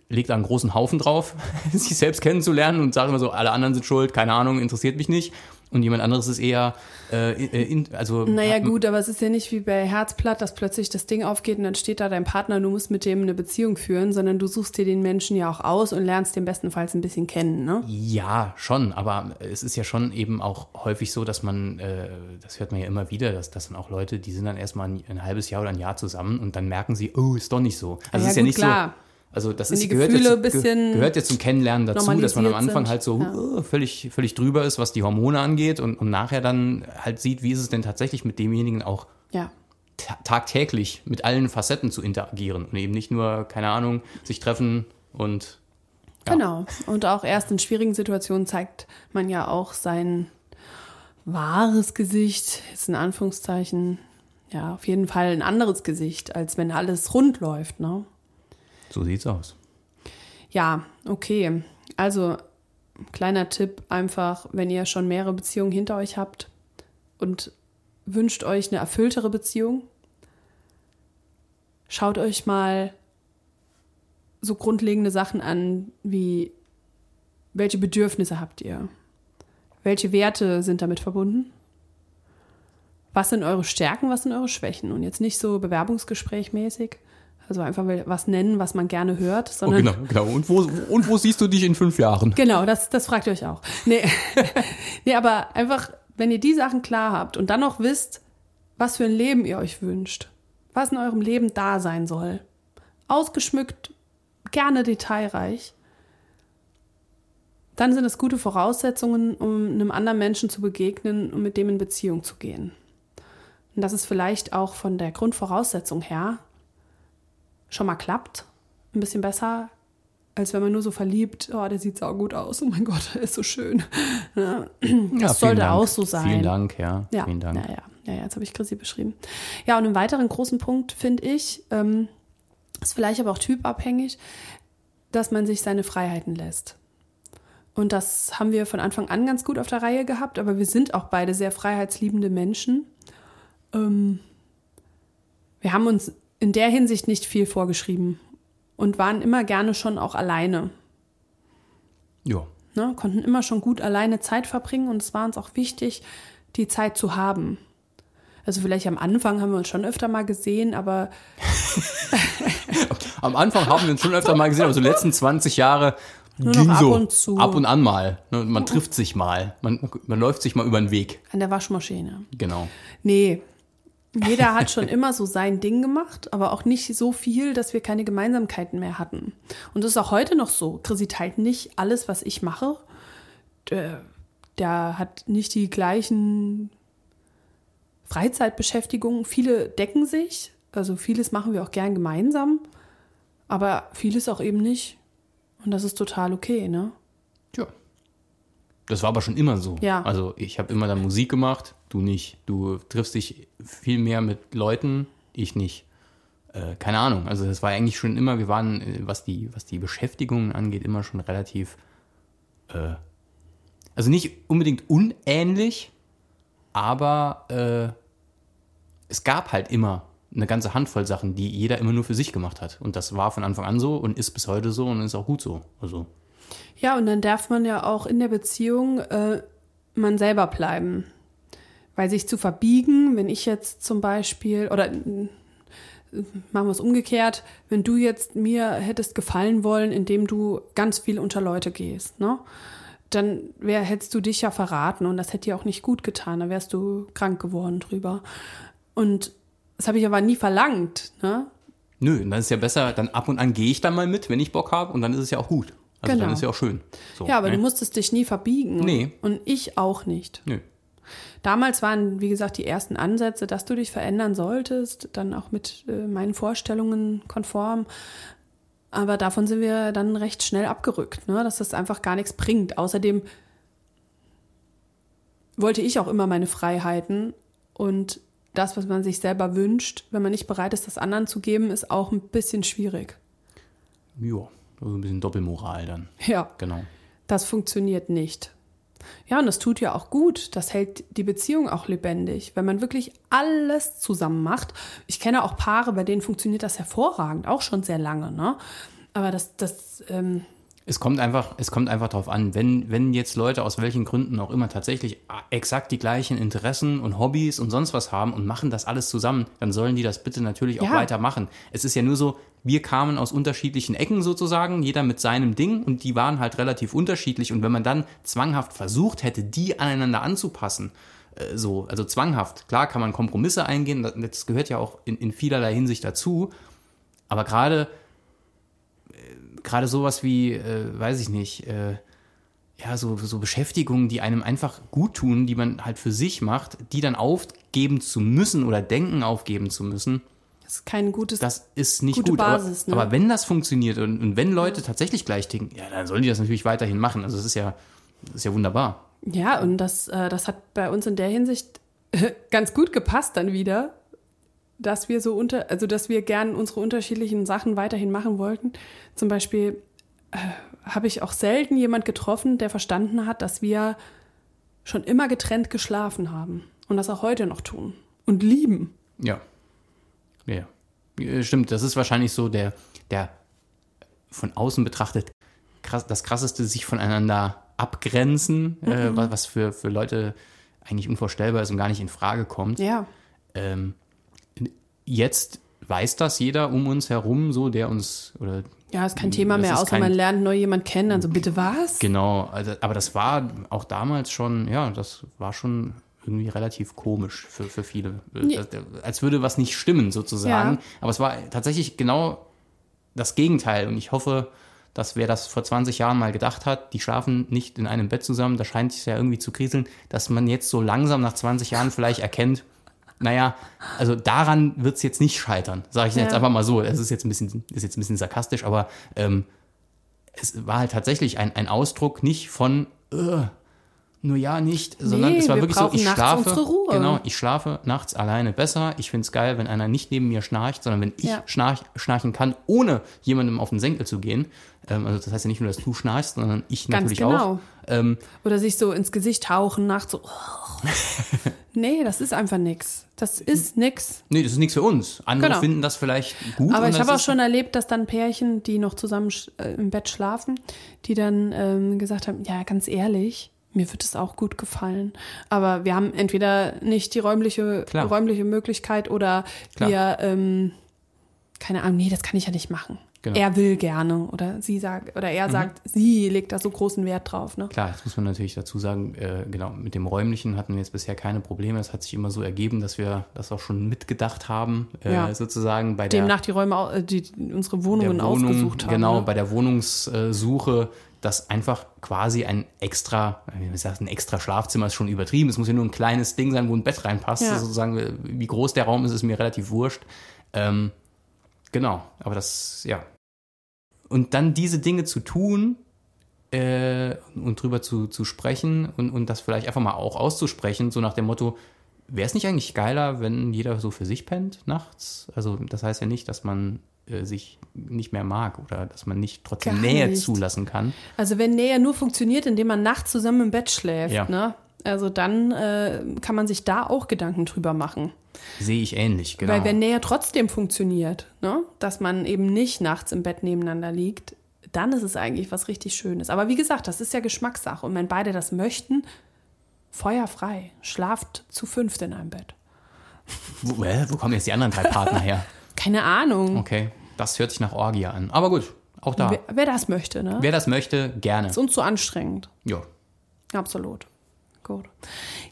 legt da einen großen Haufen drauf, sich selbst kennenzulernen und sagt immer so, alle anderen sind schuld, keine Ahnung, interessiert mich nicht. Und jemand anderes ist eher, äh, in, also. Naja, gut, aber es ist ja nicht wie bei Herzblatt, dass plötzlich das Ding aufgeht und dann steht da dein Partner, du musst mit dem eine Beziehung führen, sondern du suchst dir den Menschen ja auch aus und lernst den bestenfalls ein bisschen kennen, ne? Ja, schon, aber es ist ja schon eben auch häufig so, dass man, äh, das hört man ja immer wieder, dass, dass dann auch Leute, die sind dann erstmal ein, ein halbes Jahr oder ein Jahr zusammen und dann merken sie, oh, ist doch nicht so. Also ja, es ist ja nicht klar. so also das ist, gehört, jetzt, bisschen gehört jetzt zum Kennenlernen dazu, dass man am Anfang sind. halt so ja. uh, völlig, völlig drüber ist, was die Hormone angeht und, und nachher dann halt sieht, wie ist es denn tatsächlich mit demjenigen auch ja. tagtäglich mit allen Facetten zu interagieren und eben nicht nur, keine Ahnung, sich treffen und ja. Genau. Und auch erst in schwierigen Situationen zeigt man ja auch sein wahres Gesicht, jetzt in Anführungszeichen, ja, auf jeden Fall ein anderes Gesicht, als wenn alles rund läuft, ne? So sieht's aus. Ja, okay. Also, kleiner Tipp einfach, wenn ihr schon mehrere Beziehungen hinter euch habt und wünscht euch eine erfülltere Beziehung, schaut euch mal so grundlegende Sachen an, wie welche Bedürfnisse habt ihr? Welche Werte sind damit verbunden? Was sind eure Stärken, was sind eure Schwächen? Und jetzt nicht so bewerbungsgesprächmäßig, also einfach was nennen, was man gerne hört. Oh, sondern oh, genau, genau. Und wo, und wo siehst du dich in fünf Jahren? Genau, das, das fragt ihr euch auch. Nee. nee, aber einfach, wenn ihr die Sachen klar habt und dann noch wisst, was für ein Leben ihr euch wünscht, was in eurem Leben da sein soll, ausgeschmückt, gerne detailreich, dann sind es gute Voraussetzungen, um einem anderen Menschen zu begegnen und mit dem in Beziehung zu gehen. Und das ist vielleicht auch von der Grundvoraussetzung her schon mal klappt. Ein bisschen besser, als wenn man nur so verliebt, oh, der sieht sau gut aus, oh mein Gott, der ist so schön. Ja, das sollte Dank. auch so sein. Vielen Dank, ja. ja vielen Dank. Ja, ja, ja, jetzt habe ich Chrissy beschrieben. Ja, und einen weiteren großen Punkt finde ich, ähm, ist vielleicht aber auch typabhängig, dass man sich seine Freiheiten lässt. Und das haben wir von Anfang an ganz gut auf der Reihe gehabt, aber wir sind auch beide sehr freiheitsliebende Menschen. Ähm, wir haben uns in der Hinsicht nicht viel vorgeschrieben und waren immer gerne schon auch alleine. Ja. Ne, konnten immer schon gut alleine Zeit verbringen und es war uns auch wichtig, die Zeit zu haben. Also vielleicht am Anfang haben wir uns schon öfter mal gesehen, aber am Anfang haben wir uns schon öfter mal gesehen, aber so die letzten 20 Jahre Nur ging ab so und zu. ab und an mal. Ne, man trifft sich mal, man, man läuft sich mal über den Weg. An der Waschmaschine. Genau. Nee, jeder hat schon immer so sein Ding gemacht, aber auch nicht so viel, dass wir keine Gemeinsamkeiten mehr hatten. Und das ist auch heute noch so. Chrissy teilt nicht alles, was ich mache. Der, der hat nicht die gleichen Freizeitbeschäftigungen. Viele decken sich. Also vieles machen wir auch gern gemeinsam. Aber vieles auch eben nicht. Und das ist total okay, ne? Ja. Das war aber schon immer so. Ja. Also ich habe immer dann Musik gemacht Du nicht. Du triffst dich viel mehr mit Leuten, ich nicht. Äh, keine Ahnung. Also das war eigentlich schon immer, wir waren, äh, was die, was die Beschäftigungen angeht, immer schon relativ, äh, also nicht unbedingt unähnlich, aber äh, es gab halt immer eine ganze Handvoll Sachen, die jeder immer nur für sich gemacht hat. Und das war von Anfang an so und ist bis heute so und ist auch gut so. Also. Ja, und dann darf man ja auch in der Beziehung äh, man selber bleiben. Weil sich zu verbiegen, wenn ich jetzt zum Beispiel, oder äh, machen wir es umgekehrt, wenn du jetzt mir hättest gefallen wollen, indem du ganz viel unter Leute gehst, ne? Dann wär, hättest du dich ja verraten und das hätte dir auch nicht gut getan, da wärst du krank geworden drüber. Und das habe ich aber nie verlangt, ne? Nö, dann ist ja besser, dann ab und an gehe ich dann mal mit, wenn ich Bock habe und dann ist es ja auch gut. Also genau. dann ist ja auch schön. So, ja, aber ne? du musstest dich nie verbiegen. Nee. Und ich auch nicht. Nö. Damals waren, wie gesagt, die ersten Ansätze, dass du dich verändern solltest, dann auch mit äh, meinen Vorstellungen konform. Aber davon sind wir dann recht schnell abgerückt, ne? dass das einfach gar nichts bringt. Außerdem wollte ich auch immer meine Freiheiten und das, was man sich selber wünscht, wenn man nicht bereit ist, das anderen zu geben, ist auch ein bisschen schwierig. Ja, also ein bisschen Doppelmoral dann. Ja. Genau. Das funktioniert nicht. Ja, und das tut ja auch gut. Das hält die Beziehung auch lebendig, wenn man wirklich alles zusammen macht. Ich kenne auch Paare, bei denen funktioniert das hervorragend, auch schon sehr lange. Ne? Aber das, das ähm, Es kommt einfach, es kommt einfach drauf an, wenn, wenn jetzt Leute aus welchen Gründen auch immer tatsächlich exakt die gleichen Interessen und Hobbys und sonst was haben und machen das alles zusammen, dann sollen die das bitte natürlich auch Ja. weitermachen. Es ist ja nur so, wir kamen aus unterschiedlichen Ecken sozusagen, jeder mit seinem Ding und die waren halt relativ unterschiedlich und wenn man dann zwanghaft versucht hätte, die aneinander anzupassen, äh, so, also zwanghaft, klar kann man Kompromisse eingehen, das- das gehört ja auch in, in vielerlei Hinsicht dazu, aber gerade gerade sowas wie, äh, weiß ich nicht, äh, ja, so, so Beschäftigungen, die einem einfach gut tun, die man halt für sich macht, die dann aufgeben zu müssen oder denken aufgeben zu müssen, Das ist kein gutes. das ist nicht Gute gut. Basis, aber, ne? aber wenn das funktioniert und, und wenn Leute tatsächlich gleich ticken, ja, dann sollen die das natürlich weiterhin machen. Also das ist ja, das ist ja wunderbar. Ja, und das, äh, das hat bei uns in der Hinsicht ganz gut gepasst dann wieder, dass wir so unter, also dass wir gern unsere unterschiedlichen Sachen weiterhin machen wollten. Zum Beispiel äh, habe ich auch selten jemand getroffen, der verstanden hat, dass wir schon immer getrennt geschlafen haben und das auch heute noch tun und lieben. Ja. Ja. ja. Stimmt, das ist wahrscheinlich so der, der von außen betrachtet krass, das krasseste sich voneinander abgrenzen, äh, was, was für, für Leute eigentlich unvorstellbar ist und gar nicht in Frage kommt. Ja, Ähm, jetzt weiß das jeder um uns herum, so der uns oder ja, ist kein Thema mehr, außer kein- man lernt neu jemand kennen, dann so bitte was? Genau, also, aber das war auch damals schon, ja, das war schon irgendwie relativ komisch für, für viele. Ja. Das- Als würde was nicht stimmen, sozusagen. Ja. Aber es war tatsächlich genau das Gegenteil. Und ich hoffe, dass wer das vor 20 Jahren mal gedacht hat, die schlafen nicht in einem Bett zusammen, da scheint es ja irgendwie zu kriseln, dass man jetzt so langsam nach 20 Jahren vielleicht erkennt, naja, also daran wird es jetzt nicht scheitern, sage ich jetzt Ja. einfach mal so. Es ist jetzt ein bisschen, ist jetzt ein bisschen sarkastisch, aber ähm, es war halt tatsächlich ein, ein Ausdruck nicht von äh, nur ja nicht, sondern Nee, es war wir wirklich so, ich schlafe, genau, ich schlafe nachts alleine besser. Ich finde es geil, wenn einer nicht neben mir schnarcht, sondern wenn ich Ja. schnarch, schnarchen kann, ohne jemandem auf den Senkel zu gehen. Ähm, also das heißt ja nicht nur, dass du schnarchst, sondern ich Ganz natürlich genau. auch. Ähm, Oder sich so ins Gesicht hauchen, nachts so. nee, das ist einfach nix. Das ist nix. nee, das ist nichts für uns. Andere Genau. finden das vielleicht gut. Aber ich habe auch schon erlebt, dass dann Pärchen, die noch zusammen äh, im Bett schlafen, die dann ähm, gesagt haben, ja, ganz ehrlich, mir wird es auch gut gefallen. Aber wir haben entweder nicht die räumliche, Klar. räumliche Möglichkeit oder Klar. wir, ähm, keine Ahnung, nee, das kann ich ja nicht machen. Genau. Mhm. Er will gerne oder sie sagt oder er sagt, sie legt da so großen Wert drauf. Ne? Klar, jetzt muss man natürlich dazu sagen, äh, genau, mit dem Räumlichen hatten wir jetzt bisher keine Probleme. Es hat sich immer so ergeben, dass wir das auch schon mitgedacht haben, äh, Ja. sozusagen bei der, Demnach die Räume, die unsere Wohnungen Wohnung, ausgesucht haben. genau, ne? bei der Wohnungssuche, dass einfach quasi ein extra, wie man sagt, ein extra Schlafzimmer ist schon übertrieben. Es muss ja nur ein kleines Ding sein, wo ein Bett reinpasst. Ja. Sozusagen, wie groß der Raum ist, ist mir relativ wurscht. Ähm, genau, aber das, ja. Und dann diese Dinge zu tun, äh, und drüber zu, zu sprechen und, und das vielleicht einfach mal auch auszusprechen, so nach dem Motto, wäre es nicht eigentlich geiler, wenn jeder so für sich pennt nachts? Also das heißt ja nicht, dass man äh, sich nicht mehr mag oder dass man nicht trotzdem Gar Nähe nicht. zulassen kann. Also wenn Nähe nur funktioniert, indem man nachts zusammen im Bett schläft, Ja. ne? Also dann äh, kann man sich da auch Gedanken drüber machen. Sehe ich ähnlich, genau. Weil wenn Nähe trotzdem funktioniert, ne? dass man eben nicht nachts im Bett nebeneinander liegt, dann ist es eigentlich was richtig Schönes. Aber wie gesagt, das ist ja Geschmackssache. Und wenn beide das möchten, feuerfrei. Schlaft zu fünft in einem Bett. wo, äh, wo kommen jetzt die anderen drei Partner her? Keine Ahnung. Okay, das hört sich nach Orgie an. Aber gut, auch da. Wer, wer das möchte, ne? Wer das möchte, gerne. ist uns zu anstrengend. Ja. Absolut. Gut.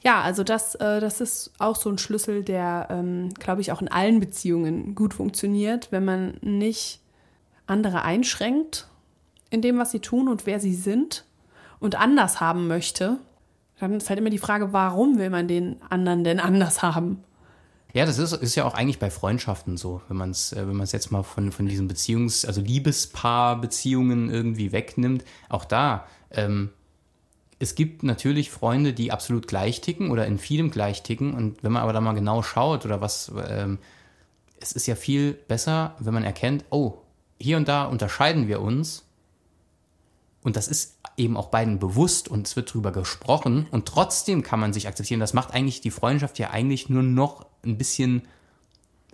Ja, also das, äh, das ist auch so ein Schlüssel, der, ähm, glaube ich, auch in allen Beziehungen gut funktioniert, wenn man nicht andere einschränkt in dem, was sie tun und wer sie sind und anders haben möchte. Dann ist halt immer die Frage, warum will man den anderen denn anders haben? Ja, das ist, ist ja auch eigentlich bei Freundschaften so, wenn man es äh, wenn man es jetzt mal von, von diesen Beziehungs-, also Liebespaar-Beziehungen irgendwie wegnimmt. Auch da, ähm, es gibt natürlich Freunde, die absolut gleich ticken oder in vielem gleich ticken. Und wenn man aber da mal genau schaut oder was, ähm, es ist ja viel besser, wenn man erkennt, oh, hier und da unterscheiden wir uns. Und das ist eben auch beiden bewusst und es wird drüber gesprochen und trotzdem kann man sich akzeptieren. Das macht eigentlich die Freundschaft ja eigentlich nur noch ein bisschen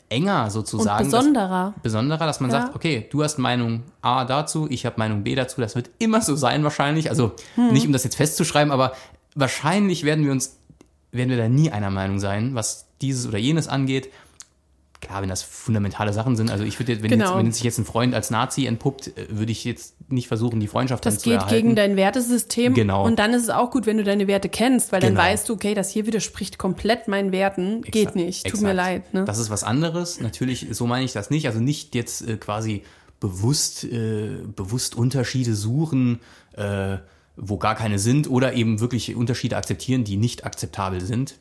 enger sozusagen. Und besonderer. Dass, besonderer, dass man Ja. sagt, okay, du hast Meinung A dazu, ich habe Meinung B dazu. Das wird immer so sein wahrscheinlich. Also Hm. nicht, um das jetzt festzuschreiben, aber wahrscheinlich werden wir uns, werden wir da nie einer Meinung sein, was dieses oder jenes angeht. Klar, wenn das fundamentale Sachen sind. Also ich würde, jetzt- wenn, Genau. jetzt, wenn sich jetzt ein Freund als Nazi entpuppt, äh, würde ich jetzt nicht versuchen, die Freundschaft dann Das zu geht erhalten. gegen dein Wertesystem. Genau. Und dann ist es auch gut, wenn du deine Werte kennst, weil dann Genau. weißt du, okay, das hier widerspricht komplett meinen Werten. Geht Exakt, nicht. Tut exakt. mir leid. Ne? Das ist was anderes. Natürlich, so meine ich das nicht. Also nicht jetzt äh, quasi bewusst, äh, bewusst Unterschiede suchen, äh, wo gar keine sind, oder eben wirklich Unterschiede akzeptieren, die nicht akzeptabel sind.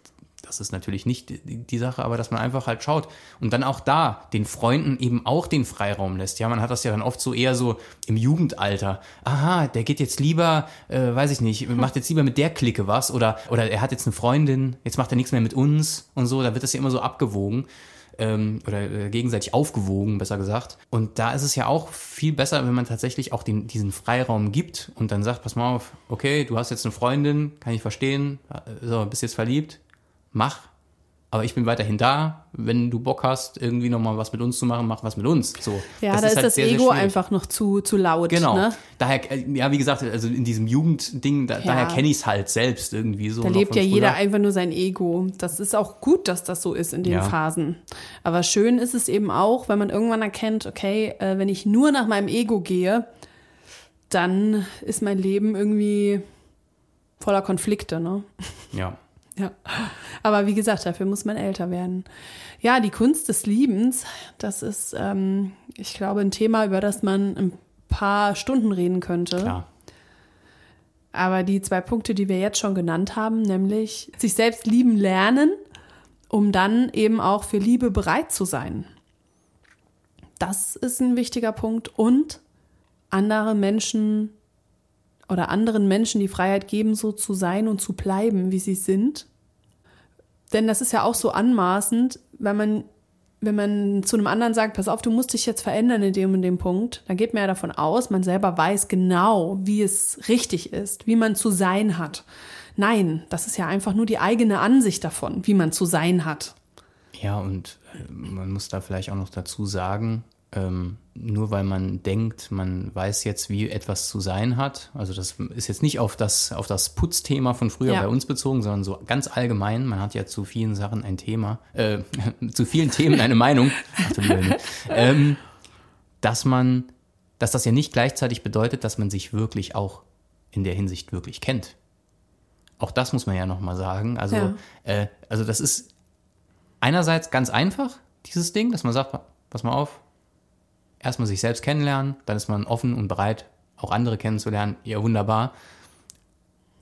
Das ist natürlich nicht die, Sache, aber dass man einfach halt schaut und dann auch da den Freunden eben auch den Freiraum lässt. Ja, man hat das ja dann oft so eher so im Jugendalter. Aha, der geht jetzt lieber, äh, weiß ich nicht, macht jetzt lieber mit der Clique was oder, oder er hat jetzt eine Freundin, jetzt macht er nichts mehr mit uns und so. Da wird das ja immer so abgewogen ähm, oder äh, gegenseitig aufgewogen, besser gesagt. Und da ist es ja auch viel besser, wenn man tatsächlich auch den, diesen Freiraum gibt und dann sagt, pass mal auf, okay, du hast jetzt eine Freundin, kann ich verstehen, äh, so, bist jetzt verliebt, mach. Aber ich bin weiterhin da. Wenn du Bock hast, irgendwie nochmal was mit uns zu machen, mach was mit uns. So, ja, da ist halt das sehr, sehr Ego schwierig. einfach noch zu, zu laut. Genau. Ne? Daher, äh, ja, wie gesagt, also in diesem Jugendding, da, Ja. daher kenne ich es halt selbst irgendwie so. Da lebt ja jeder einfach nur sein Ego. Das ist auch gut, dass das so ist in den Ja. Phasen. Aber schön ist es eben auch, wenn man irgendwann erkennt, okay, äh, wenn ich nur nach meinem Ego gehe, dann ist mein Leben irgendwie voller Konflikte, ne? Ja. Ja. Aber wie gesagt, dafür muss man älter werden. Ja, die Kunst des Liebens, das ist, ähm, ich glaube, ein Thema, über das man ein paar Stunden reden könnte. Klar. Aber die zwei Punkte, die wir jetzt schon genannt haben, nämlich sich selbst lieben lernen, um dann eben auch für Liebe bereit zu sein. Das ist ein wichtiger Punkt. Und andere Menschen oder anderen Menschen die Freiheit geben, so zu sein und zu bleiben, wie sie sind. Denn das ist ja auch so anmaßend, wenn man, wenn man zu einem anderen sagt, pass auf, du musst dich jetzt verändern in dem und dem Punkt, dann geht man ja davon aus, man selber weiß genau, wie es richtig ist, wie man zu sein hat. Nein, das ist ja einfach nur die eigene Ansicht davon, wie man zu sein hat. Ja, und äh, man muss da vielleicht auch noch dazu sagen, ähm, nur weil man denkt, man weiß jetzt, wie etwas zu sein hat, also das ist jetzt nicht auf das, auf das Putzthema von früher Ja. bei uns bezogen, sondern so ganz allgemein, man hat ja zu vielen Sachen ein Thema, äh, zu vielen Themen eine Meinung, ähm, dass man, dass das ja nicht gleichzeitig bedeutet, dass man sich wirklich auch in der Hinsicht wirklich kennt. Auch das muss man ja nochmal sagen. Also, Ja. äh, also das ist einerseits ganz einfach, dieses Ding, dass man sagt, pass mal auf, erstmal sich selbst kennenlernen, dann ist man offen und bereit, auch andere kennenzulernen. Ja, wunderbar.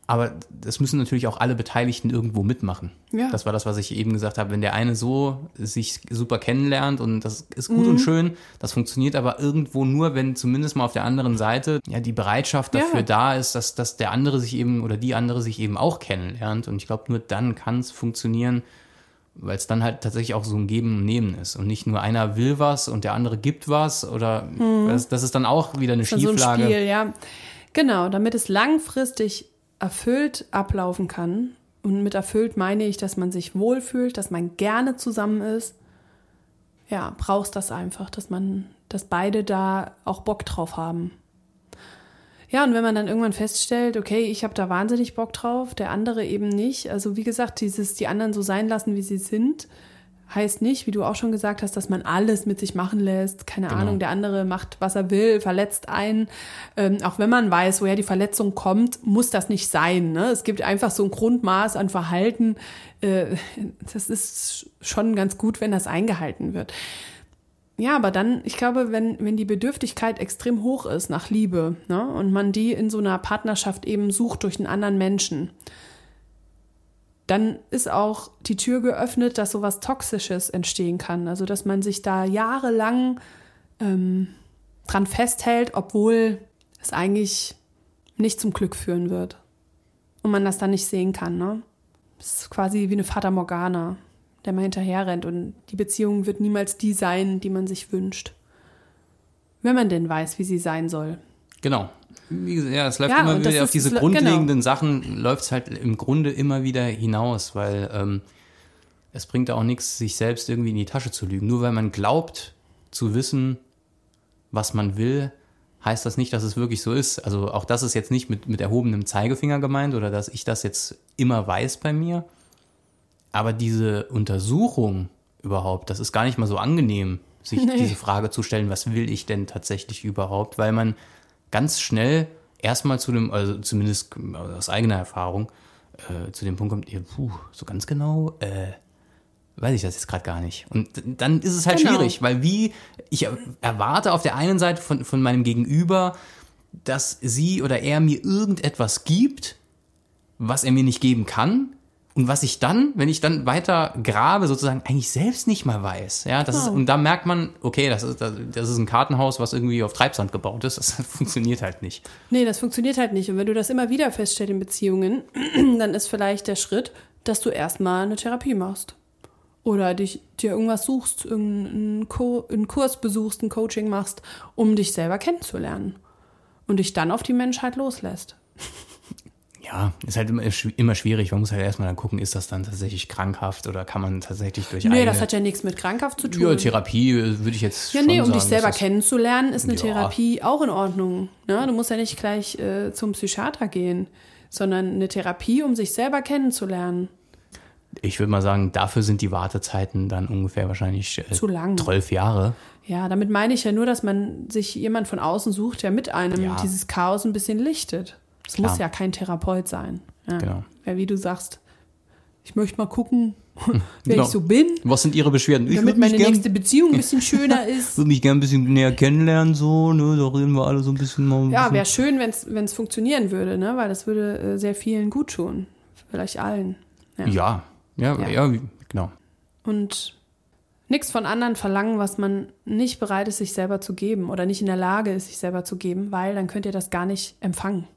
Aber das müssen natürlich auch alle Beteiligten irgendwo mitmachen. Ja. Das war das, was ich eben gesagt habe. Wenn der eine so sich super kennenlernt und das ist gut Mhm. und schön, das funktioniert aber irgendwo nur, wenn zumindest mal auf der anderen Seite ja die Bereitschaft dafür Ja. da ist, dass, dass der andere sich eben oder die andere sich eben auch kennenlernt. Und ich glaube, nur dann kann es funktionieren, weil es dann halt tatsächlich auch so ein Geben und Nehmen ist und nicht nur einer will was und der andere gibt was oder das, das ist dann auch wieder eine Mhm. So ein Schieflage. Spiel, ja. Genau, damit es langfristig erfüllt ablaufen kann. Und mit erfüllt meine ich, dass man sich wohlfühlt, dass man gerne zusammen ist. Ja, brauchst das einfach, dass man, dass beide da auch Bock drauf haben. Ja, und wenn man dann irgendwann feststellt, okay, ich habe da wahnsinnig Bock drauf, der andere eben nicht. Also wie gesagt, dieses die anderen so sein lassen, wie sie sind, heißt nicht, wie du auch schon gesagt hast, dass man alles mit sich machen lässt. Keine Genau. Ahnung, der andere macht, was er will, verletzt einen. Ähm, auch wenn man weiß, woher die Verletzung kommt, muss das nicht sein. Ne? Es gibt einfach so ein Grundmaß an Verhalten. Äh, das ist schon ganz gut, wenn das eingehalten wird. Ja, aber dann, ich glaube, wenn, wenn die Bedürftigkeit extrem hoch ist nach Liebe ne, und man die in so einer Partnerschaft eben sucht durch einen anderen Menschen, dann ist auch die Tür geöffnet, dass sowas Toxisches entstehen kann. Also, dass man sich da jahrelang ähm, dran festhält, obwohl es eigentlich nicht zum Glück führen wird. Und man das dann nicht sehen kann. Ne? Das ist quasi wie eine Fata Morgana, der mal hinterher rennt. Und die Beziehung wird niemals die sein, die man sich wünscht. Wenn man denn weiß, wie sie sein soll. Genau. Ja, es läuft Ja, immer wieder auf diese genau. grundlegenden Sachen, läuft es halt im Grunde immer wieder hinaus, weil ähm, es bringt auch nichts, sich selbst irgendwie in die Tasche zu lügen. Nur weil man glaubt zu wissen, was man will, heißt das nicht, dass es wirklich so ist. Also auch das ist jetzt nicht mit, mit erhobenem Zeigefinger gemeint oder dass ich das jetzt immer weiß bei mir. Aber diese Untersuchung überhaupt, das ist gar nicht mal so angenehm, sich Nee. diese Frage zu stellen, was will ich denn tatsächlich überhaupt, weil man ganz schnell erstmal zu dem, also zumindest aus eigener Erfahrung, äh, zu dem Punkt kommt, ja, puh, so ganz genau, äh, weiß ich das jetzt gerade gar nicht. Und dann ist es halt Genau. schwierig, weil wie, ich er- erwarte auf der einen Seite von, von meinem Gegenüber, dass sie oder er mir irgendetwas gibt, was er mir nicht geben kann. Und was ich dann, wenn ich dann weiter grabe, sozusagen eigentlich selbst nicht mal weiß. Ja, das ist, Genau. und da merkt man, okay, das ist, das ist ein Kartenhaus, was irgendwie auf Treibsand gebaut ist. Das funktioniert halt nicht. Nee, das funktioniert halt nicht. Und wenn du das immer wieder feststellst in Beziehungen, dann ist vielleicht der Schritt, dass du erstmal eine Therapie machst. Oder dich, dir irgendwas suchst, irgendeinen Co einen Kurs besuchst, ein Coaching machst, um dich selber kennenzulernen. Und dich dann auf die Menschheit loslässt. Ja, ist halt immer, schw- immer schwierig. Man muss halt erstmal dann gucken, ist das dann tatsächlich krankhaft oder kann man tatsächlich durch Nee, eigene das hat ja nichts mit krankhaft zu tun. ja, Therapie würde ich jetzt Ja, nee, um sagen, dich selber kennenzulernen, ist eine Ja. Therapie auch in Ordnung. Ne? Du musst ja nicht gleich äh, zum Psychiater gehen, sondern eine Therapie, um sich selber kennenzulernen. Ich würde mal sagen, dafür sind die Wartezeiten dann ungefähr wahrscheinlich äh, Zu lang. zwölf Jahre. Ja, damit meine ich ja nur, dass man sich jemand von außen sucht, der mit einem Ja. dieses Chaos ein bisschen lichtet. Es muss ja kein Therapeut sein. Ja. Genau. Ja, wie du sagst, ich möchte mal gucken, wer Genau. ich so bin, Was sind Ihre Beschwerden? Ich damit meine nächste Beziehung ein bisschen schöner ist. würde mich gern ein bisschen näher kennenlernen, so, ne, da reden wir alle so ein bisschen mal. Ein Ja, wäre schön, wenn es funktionieren würde, ne? weil das würde äh, sehr vielen gut tun. Vielleicht allen. Ja. ja, ja, Ja. ja, genau. Und nichts von anderen verlangen, was man nicht bereit ist, sich selber zu geben oder nicht in der Lage ist, sich selber zu geben, weil dann könnt ihr das gar nicht empfangen.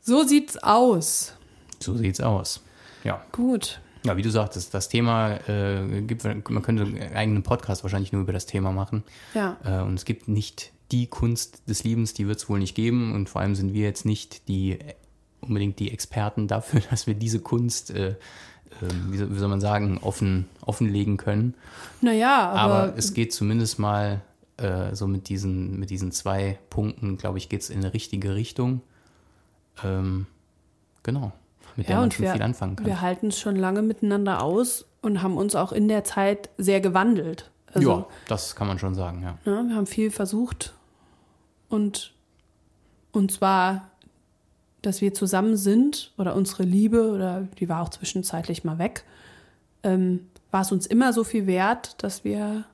So sieht's aus. So sieht's aus. Ja. Gut. Ja, wie du sagtest, das Thema äh, gibt, man könnte einen eigenen Podcast wahrscheinlich nur über das Thema machen. Ja. Äh, und es gibt nicht die Kunst des Liebens, die wird es wohl nicht geben. Und vor allem sind wir jetzt nicht die unbedingt die Experten dafür, dass wir diese Kunst, äh, äh, wie, soll, wie soll man sagen, offen, offenlegen können. Naja, aber, Aber, es geht zumindest mal äh, so mit diesen, mit diesen zwei Punkten, glaube ich, geht es in eine richtige Richtung. Ähm, genau. Mit der ja, man schon wir, viel anfangen kann. wir halten es schon lange miteinander aus und haben uns auch in der Zeit sehr gewandelt. Also, ja, das kann man schon sagen, ja. ne, wir haben viel versucht und, und zwar, dass wir zusammen sind oder unsere Liebe oder die war auch zwischenzeitlich mal weg, ähm, war es uns immer so viel wert, dass wir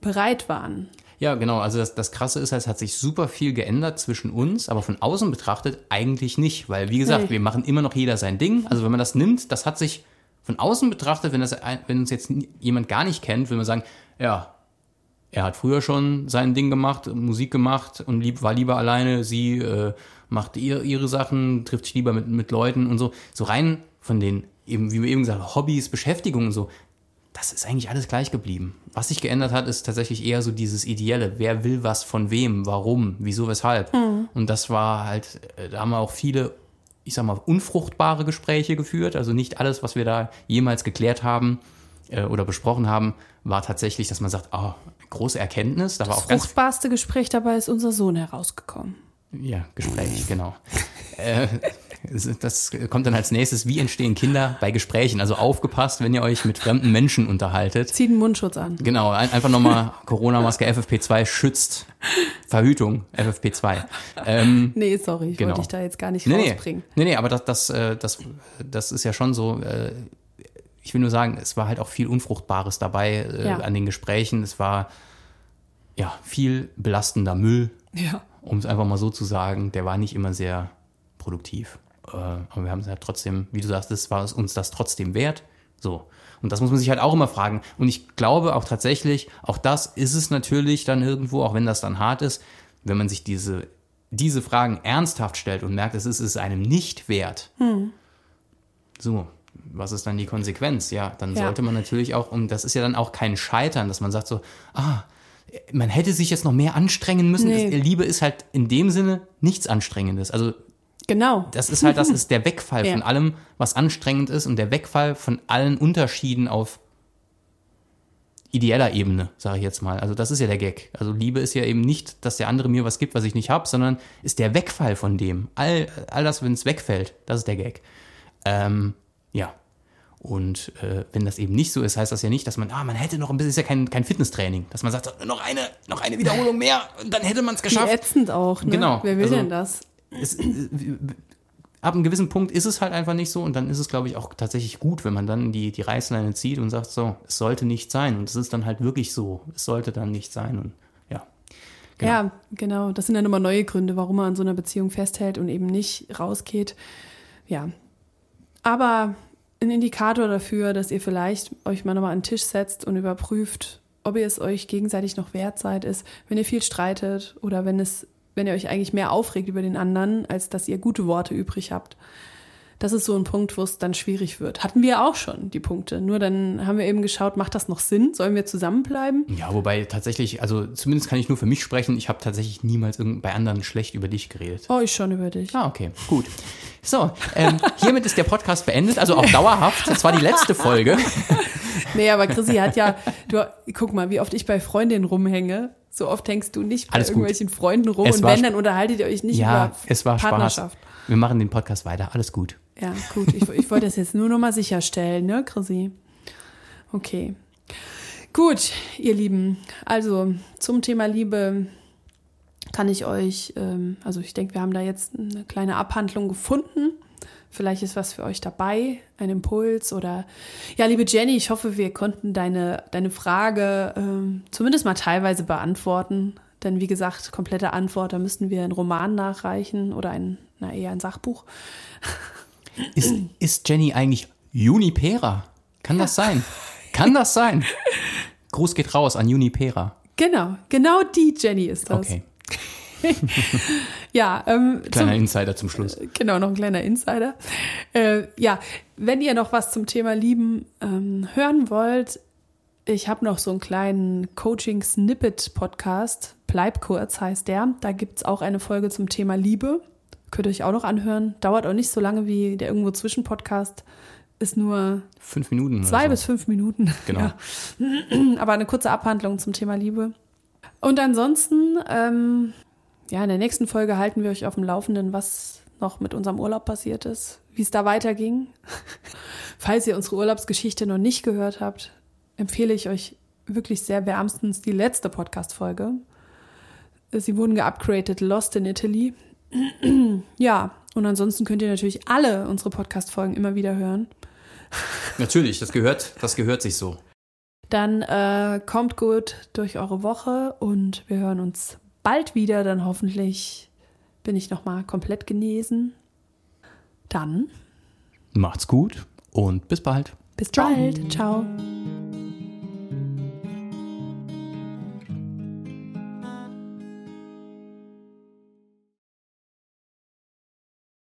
bereit waren. Ja, genau. Also das, das Krasse ist, halt, es hat sich super viel geändert zwischen uns, aber von außen betrachtet eigentlich nicht. Weil, wie gesagt, Nee. wir machen immer noch jeder sein Ding. Also wenn man das nimmt, das hat sich von außen betrachtet, wenn, das, wenn uns jetzt jemand gar nicht kennt, will man sagen, ja, er hat früher schon sein Ding gemacht, Musik gemacht und lieb, war lieber alleine. Sie äh, macht ihr, ihre Sachen, trifft sich lieber mit, mit Leuten und so. So rein von den, eben, wie wir eben gesagt haben, Hobbys, Beschäftigungen und so. Das ist eigentlich alles gleich geblieben. Was sich geändert hat, ist tatsächlich eher so dieses Ideelle. Wer will was von wem, warum, wieso, weshalb. Und das war halt, äh, da haben wir auch viele, ich sag mal, unfruchtbare Gespräche geführt. Also nicht alles, was wir da jemals geklärt haben äh, oder besprochen haben, war tatsächlich, dass man sagt, oh, große Erkenntnis. Da war Das auch ganz fruchtbarste Gespräch dabei ist unser Sohn herausgekommen. ja, Gespräch, genau. äh, das kommt dann als nächstes, wie entstehen Kinder bei Gesprächen? Also aufgepasst, wenn ihr euch mit fremden Menschen unterhaltet. Zieht einen Mundschutz an. Genau, ein, einfach nochmal Corona-Maske FFP2 schützt. Verhütung, FFP2. Ähm, Nee, sorry, ich Genau. wollte dich da jetzt gar nicht nee, nee, rausbringen. nee, nee, aber das, das, äh, das, das ist ja schon so, äh, ich will nur sagen, es war halt auch viel Unfruchtbares dabei äh, Ja. an den Gesprächen. Es war ja viel belastender Müll, Ja. um es einfach mal so zu sagen, der war nicht immer sehr produktiv. Äh, aber wir haben es halt trotzdem, wie du sagst, es war es uns das trotzdem wert. So. Und das muss man sich halt auch immer fragen. Und ich glaube auch tatsächlich, auch das ist es natürlich dann irgendwo, auch wenn das dann hart ist, wenn man sich diese, diese Fragen ernsthaft stellt und merkt, es ist es einem nicht wert. So, was ist dann die Konsequenz? Ja, dann Ja. sollte man natürlich auch, und das ist ja dann auch kein Scheitern, dass man sagt so, ah, man hätte sich jetzt noch mehr anstrengen müssen. Nee. Liebe ist halt in dem Sinne nichts Anstrengendes. Also Genau. Das ist halt, das ist der Wegfall Ja. von allem, was anstrengend ist und der Wegfall von allen Unterschieden auf ideeller Ebene, sage ich jetzt mal. Also das ist ja der Gag. Also Liebe ist ja eben nicht, dass der andere mir was gibt, was ich nicht habe, sondern ist der Wegfall von dem. All, all das, wenn es wegfällt, das ist der Gag. Ähm, ja. Und äh, wenn das eben nicht so ist, heißt das ja nicht, dass man, ah, man hätte noch ein bisschen, ist ja kein, kein Fitnesstraining, dass man sagt, noch eine, noch eine Wiederholung mehr und dann hätte man es geschafft. ätzend auch, ne? Genau, Wer will also- denn das? Es, äh, ab einem gewissen Punkt ist es halt einfach nicht so und dann ist es, glaube ich, auch tatsächlich gut, wenn man dann die, die Reißleine zieht und sagt, so, es sollte nicht sein und es ist dann halt wirklich so, es sollte dann nicht sein und ja. Genau. Ja, genau. Das sind dann immer neue Gründe, warum man an so einer Beziehung festhält und eben nicht rausgeht. Ja. Aber ein Indikator dafür, dass ihr vielleicht euch mal nochmal an den Tisch setzt und überprüft, ob ihr es euch gegenseitig noch wert seid, ist, wenn ihr viel streitet oder wenn es, wenn ihr euch eigentlich mehr aufregt über den anderen, als dass ihr gute Worte übrig habt. Das ist so ein Punkt, wo es dann schwierig wird. Hatten wir auch schon, die Punkte. Nur dann haben wir eben geschaut, macht das noch Sinn? Sollen wir zusammenbleiben? Ja, wobei tatsächlich, also zumindest kann ich nur für mich sprechen, ich habe tatsächlich niemals bei anderen schlecht über dich geredet. Oh, ich schon über dich. Ah, okay, gut. So, ähm, hiermit ist der Podcast beendet, also auch dauerhaft. Das war die letzte Folge. Nee, aber Chrissy hat ja, du, guck mal, wie oft ich bei Freundinnen rumhänge. So oft hängst du nicht bei Alles gut. irgendwelchen Freunden rum. Es und wenn, dann unterhaltet ihr euch nicht Ja, über es war Spaß. Partnerschaft. Wir machen den Podcast weiter, alles gut. Ja, gut. Ich, ich wollte das jetzt nur noch mal sicherstellen, ne, Chrissy? Okay. Gut, ihr Lieben. Also zum Thema Liebe kann ich euch, ähm, also ich denke, wir haben da jetzt eine kleine Abhandlung gefunden. Vielleicht ist was für euch dabei, ein Impuls oder ja, liebe Jenny, ich hoffe, wir konnten deine, deine Frage ähm, zumindest mal teilweise beantworten. Denn wie gesagt, komplette Antwort, da müssten wir einen Roman nachreichen oder ein, na eher ein Sachbuch. Ist, ist Jenny eigentlich Junipera? Kann das sein? Kann das sein? Gruß geht raus an Junipera. Genau, genau die Jenny ist das. Okay, Ja, ähm, kleiner zum, Insider zum Schluss. genau, noch ein kleiner Insider. Äh, ja, wenn ihr noch was zum Thema Lieben ähm, hören wollt, ich habe noch so einen kleinen Coaching-Snippet-Podcast. Bleib kurz heißt der. Da gibt's auch eine Folge zum Thema Liebe. Könnt ihr euch auch noch anhören. Dauert auch nicht so lange wie der irgendwo zwischen Podcast. Ist nur Fünf Minuten. zwei so. bis fünf Minuten. Genau. Ja. Aber eine kurze Abhandlung zum Thema Liebe. Und ansonsten, ähm, ja, in der nächsten Folge halten wir euch auf dem Laufenden, was noch mit unserem Urlaub passiert ist, wie es da weiterging. Falls ihr unsere Urlaubsgeschichte noch nicht gehört habt, empfehle ich euch wirklich sehr wärmstens die letzte Podcast-Folge. Sie wurden geupgradet, Lost in Italy. ja, und ansonsten könnt ihr natürlich alle unsere Podcast-Folgen immer wieder hören. Natürlich, das gehört, das gehört sich so. Dann äh, kommt gut durch eure Woche und wir hören uns bald wieder. Dann hoffentlich bin ich nochmal komplett genesen. Dann Macht's gut und bis bald. bis bald. Ciao.